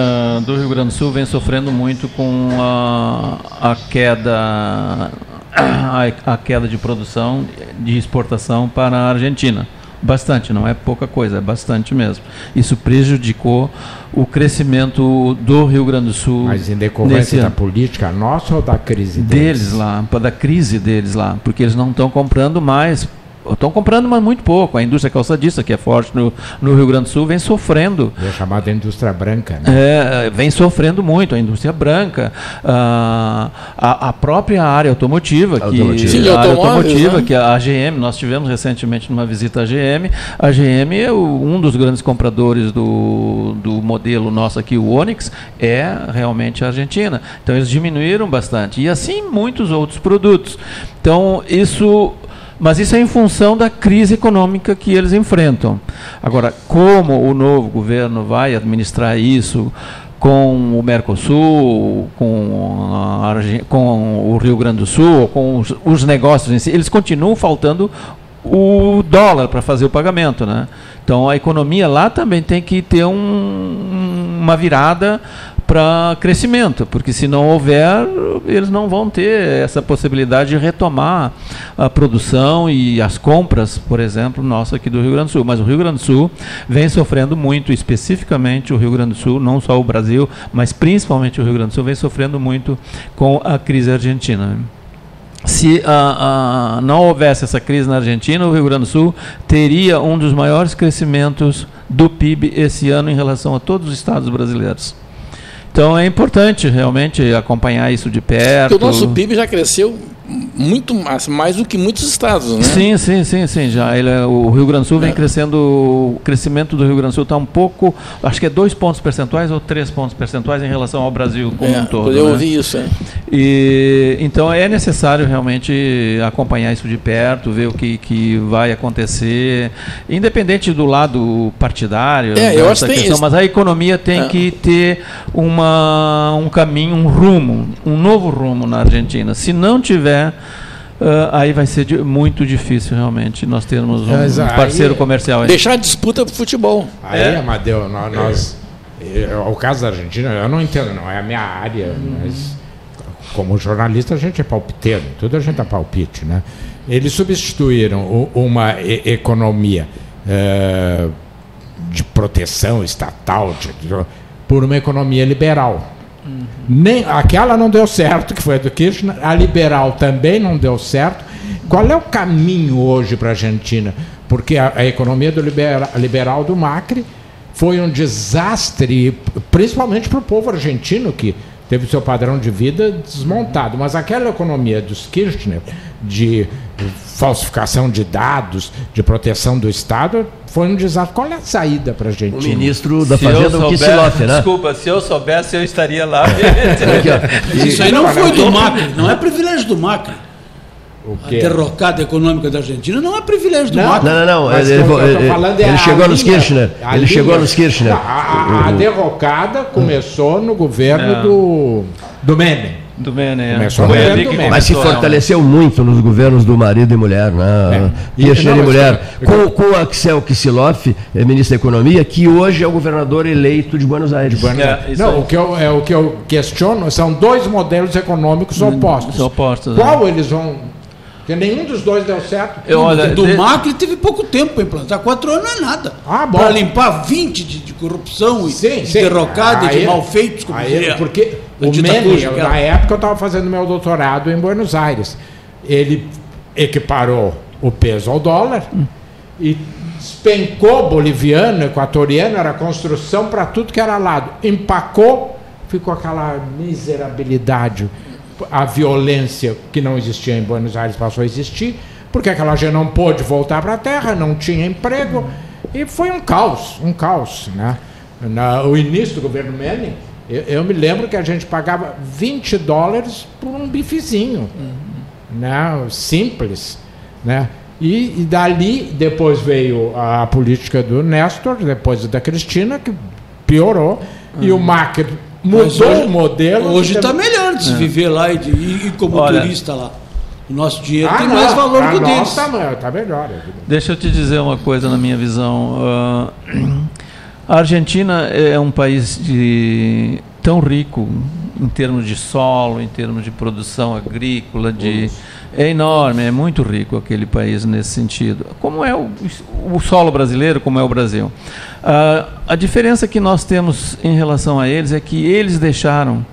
do Rio Grande do Sul vem sofrendo muito com a, a queda a, a queda de produção de exportação para a Argentina. Bastante, não é pouca coisa, é bastante mesmo. Isso prejudicou o crescimento do Rio Grande do Sul. Mas em decorrência da ano política nossa ou da crise deles lá, pa- da crise deles lá, porque eles não estão comprando mais. Estão comprando, mas muito pouco. A indústria calçadista, que é forte no, no Rio Grande do Sul, vem sofrendo. É chamada indústria branca, né? É, vem sofrendo muito a indústria branca, ah, a, a própria área automotiva, que, Automotiva. Sim, a área automotiva, né? que a GM, nós tivemos recentemente numa visita à GM, a GM é o- um dos grandes compradores do, do modelo nosso aqui, o Onix, é realmente a Argentina. Então eles diminuíram bastante. E assim muitos outros produtos. Então isso mas isso é em função da crise econômica que eles enfrentam. Agora, como o novo governo vai administrar isso com o Mercosul, com, com o Rio Grande do Sul, com os, os negócios em si, eles continuam faltando o dólar para fazer o pagamento, né? Então a economia lá também tem que ter um- uma virada para crescimento, porque se não houver, eles não vão ter essa possibilidade de retomar a produção e as compras, por exemplo, nossa aqui do Rio Grande do Sul. Mas o Rio Grande do Sul vem sofrendo muito, especificamente o Rio Grande do Sul, não só o Brasil, mas principalmente o Rio Grande do Sul vem sofrendo muito com a crise argentina. Se ah, ah, não houvesse essa crise na Argentina, o Rio Grande do Sul teria um dos maiores crescimentos do PIB esse ano em relação a todos os estados brasileiros. Então é importante realmente acompanhar isso de perto. Porque o nosso PIB já cresceu muito mais, mais do que muitos estados, né? Sim, sim, sim, sim. Já ele, é- o Rio Grande do Sul vem é. crescendo, o crescimento do Rio Grande do Sul está um pouco, acho que é dois pontos percentuais ou três pontos percentuais em relação ao Brasil como é, um todo. Eu né? ouvi isso, é. E então é necessário realmente acompanhar isso de perto, ver o que, que vai acontecer, independente do lado partidário. É, eu acho questão, mas a economia tem é. que ter uma, um caminho, um rumo, um novo rumo na Argentina. Se não tiver Uh, aí vai ser de, muito difícil realmente nós termos um, um parceiro aí, comercial. Aí. Deixar a disputa para o futebol. Aí, é. Amadeu, nós, nós o caso da Argentina, eu não entendo, não é a minha área, uhum. mas como jornalista a gente é palpiteiro, tudo a gente é palpite, né? Eles substituíram uma e economia uh, de proteção estatal de, de, por uma economia liberal. Nem, aquela não deu certo, que foi a do Kirchner, a liberal também não deu certo. Qual é o caminho hoje para a Argentina? Porque a, a economia do libera, liberal do Macri foi um desastre, principalmente para o povo argentino, que teve seu padrão de vida desmontado. Mas aquela economia dos Kirchner, de falsificação de dados, de proteção do Estado, foi um desastre. Qual é a saída para a gente? O ministro da se Fazenda, o Kisseloff, né? Desculpa, se eu soubesse, eu estaria lá. Isso aí não foi do Macri, não é privilégio do Macri. A derrocada econômica da Argentina não é privilégio do não, Macri. Não, não, não. Ele, ele, ele, é ele chegou nos Kirchner. Ele linha, chegou nos Kirchner. A, a, a derrocada começou no governo é. do, do Menem. Do Menem, é. Começou no governo do Menem. Mas se fortaleceu muito nos governos do marido e mulher, né? É. Kirchner e, e mulher. Com, com Axel Kicillof, é ministro da Economia, que hoje é o governador eleito de Buenos Aires. De Buenos Aires. É, não, o que, eu, é, o que eu questiono são dois modelos econômicos opostos. opostos Qual eles vão porque nenhum dos dois deu certo. Eu, olha, do de... Macri teve pouco tempo para implantar. Quatro anos não é nada. Ah, para limpar 20 de, de corrupção e sim, de derrocada e de malfeitos. Como aí, porque o Menem, na época eu estava fazendo meu doutorado em Buenos Aires. Ele equiparou o peso ao dólar hum. e despencou boliviano, equatoriano, era construção para tudo que era lado. Empacou, ficou aquela miserabilidade a violência que não existia em Buenos Aires passou a existir, porque aquela gente não pôde voltar para a terra, não tinha emprego, e foi um caos, um caos. Né? Na, o início do governo Menem, eu, eu, me lembro que a gente pagava 20 dólares por um bifezinho, uhum. né? simples. Né? E, e, dali, depois veio a política do Néstor, depois da Cristina, que piorou, uhum. e o Macri mudou hoje, o modelo. Hoje está melhor de se é. viver lá e, de, e, e como Olha, turista lá. O nosso dinheiro ah, tem não, mais valor que o deles. Está tá melhor. Deixa eu te dizer uma coisa na minha visão. Uh, a Argentina é um país de, tão rico em termos de solo, em termos de produção agrícola, de é enorme, é muito rico aquele país nesse sentido. Como é o, o solo brasileiro, como é o Brasil. Uh, a diferença que nós temos em relação a eles é que eles deixaram,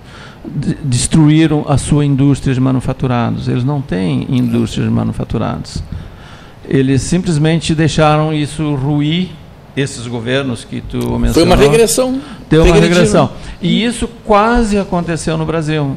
destruíram a sua indústria de manufaturados. Eles não têm indústria de manufaturados. Eles simplesmente deixaram isso ruir esses governos que tu mencionou. Foi uma regressão. Deu uma regressão. E isso quase aconteceu no Brasil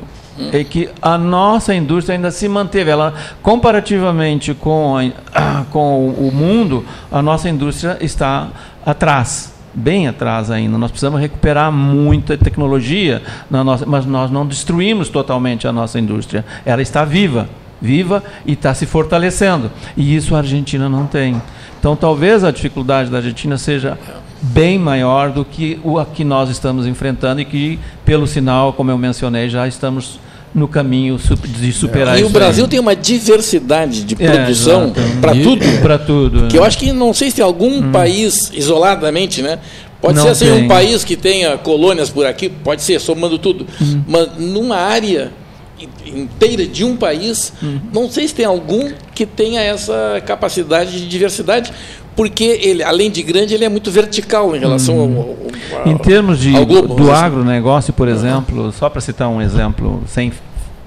é que a nossa indústria ainda se manteve. Ela, comparativamente com, a, com o mundo, a nossa indústria está atrás, bem atrás ainda. Nós precisamos recuperar muita tecnologia, na nossa, mas nós não destruímos totalmente a nossa indústria. Ela está viva, viva e está se fortalecendo. E isso a Argentina não tem. Então, talvez a dificuldade da Argentina seja bem maior do que o que nós estamos enfrentando e que, pelo sinal, como eu mencionei, já estamos no caminho de superar E isso. o Brasil aí. tem uma diversidade de É, produção exato. para E- tudo. Pra tudo. Que eu acho que não sei se tem algum país isoladamente, né? Pode Não ser assim tem. um país que tenha colônias por aqui, pode ser, somando tudo. Mas numa área inteira de um país, não sei se tem algum que tenha essa capacidade de diversidade, porque ele, além de grande, ele é muito vertical em relação ao, ao- ao- Em termos de, globo, do assim. agronegócio, por exemplo, só para citar um exemplo, sem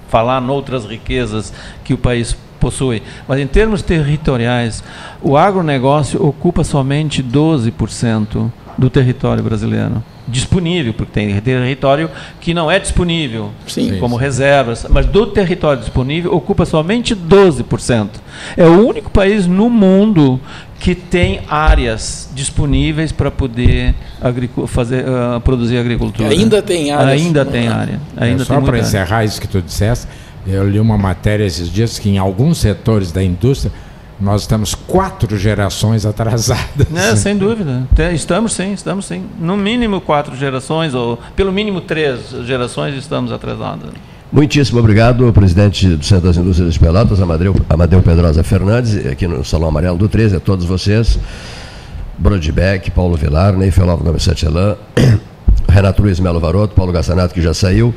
falar noutras riquezas que o país possui, mas em termos territoriais, o agronegócio ocupa somente 12% do território brasileiro. Disponível, porque tem território que não é disponível Sim. como reservas, mas do território disponível ocupa somente 12%. É o único país no mundo que tem áreas disponíveis para poder fazer, ah, produzir agricultura. Ainda tem áreas. Ainda tem área. Ainda É, só para área. encerrar isso que tu disseste, eu li uma matéria esses dias que em alguns setores da indústria nós estamos quatro gerações atrasadas. É, sem dúvida. Estamos sim, estamos sim. No mínimo quatro gerações, ou pelo mínimo três gerações, estamos atrasados. Muitíssimo obrigado, presidente do Centro das Indústrias de Pelotas, Amadeu, Amadeu Pedrosa Fernandes, aqui no Salão Amarelo do 13, a todos vocês. Brodbeck, Paulo Vilar, Ney Felov 97 Elan, Renato Luiz Melo Varoto, Paulo Gassanato, que já saiu.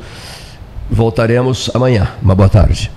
Voltaremos amanhã. Uma boa tarde.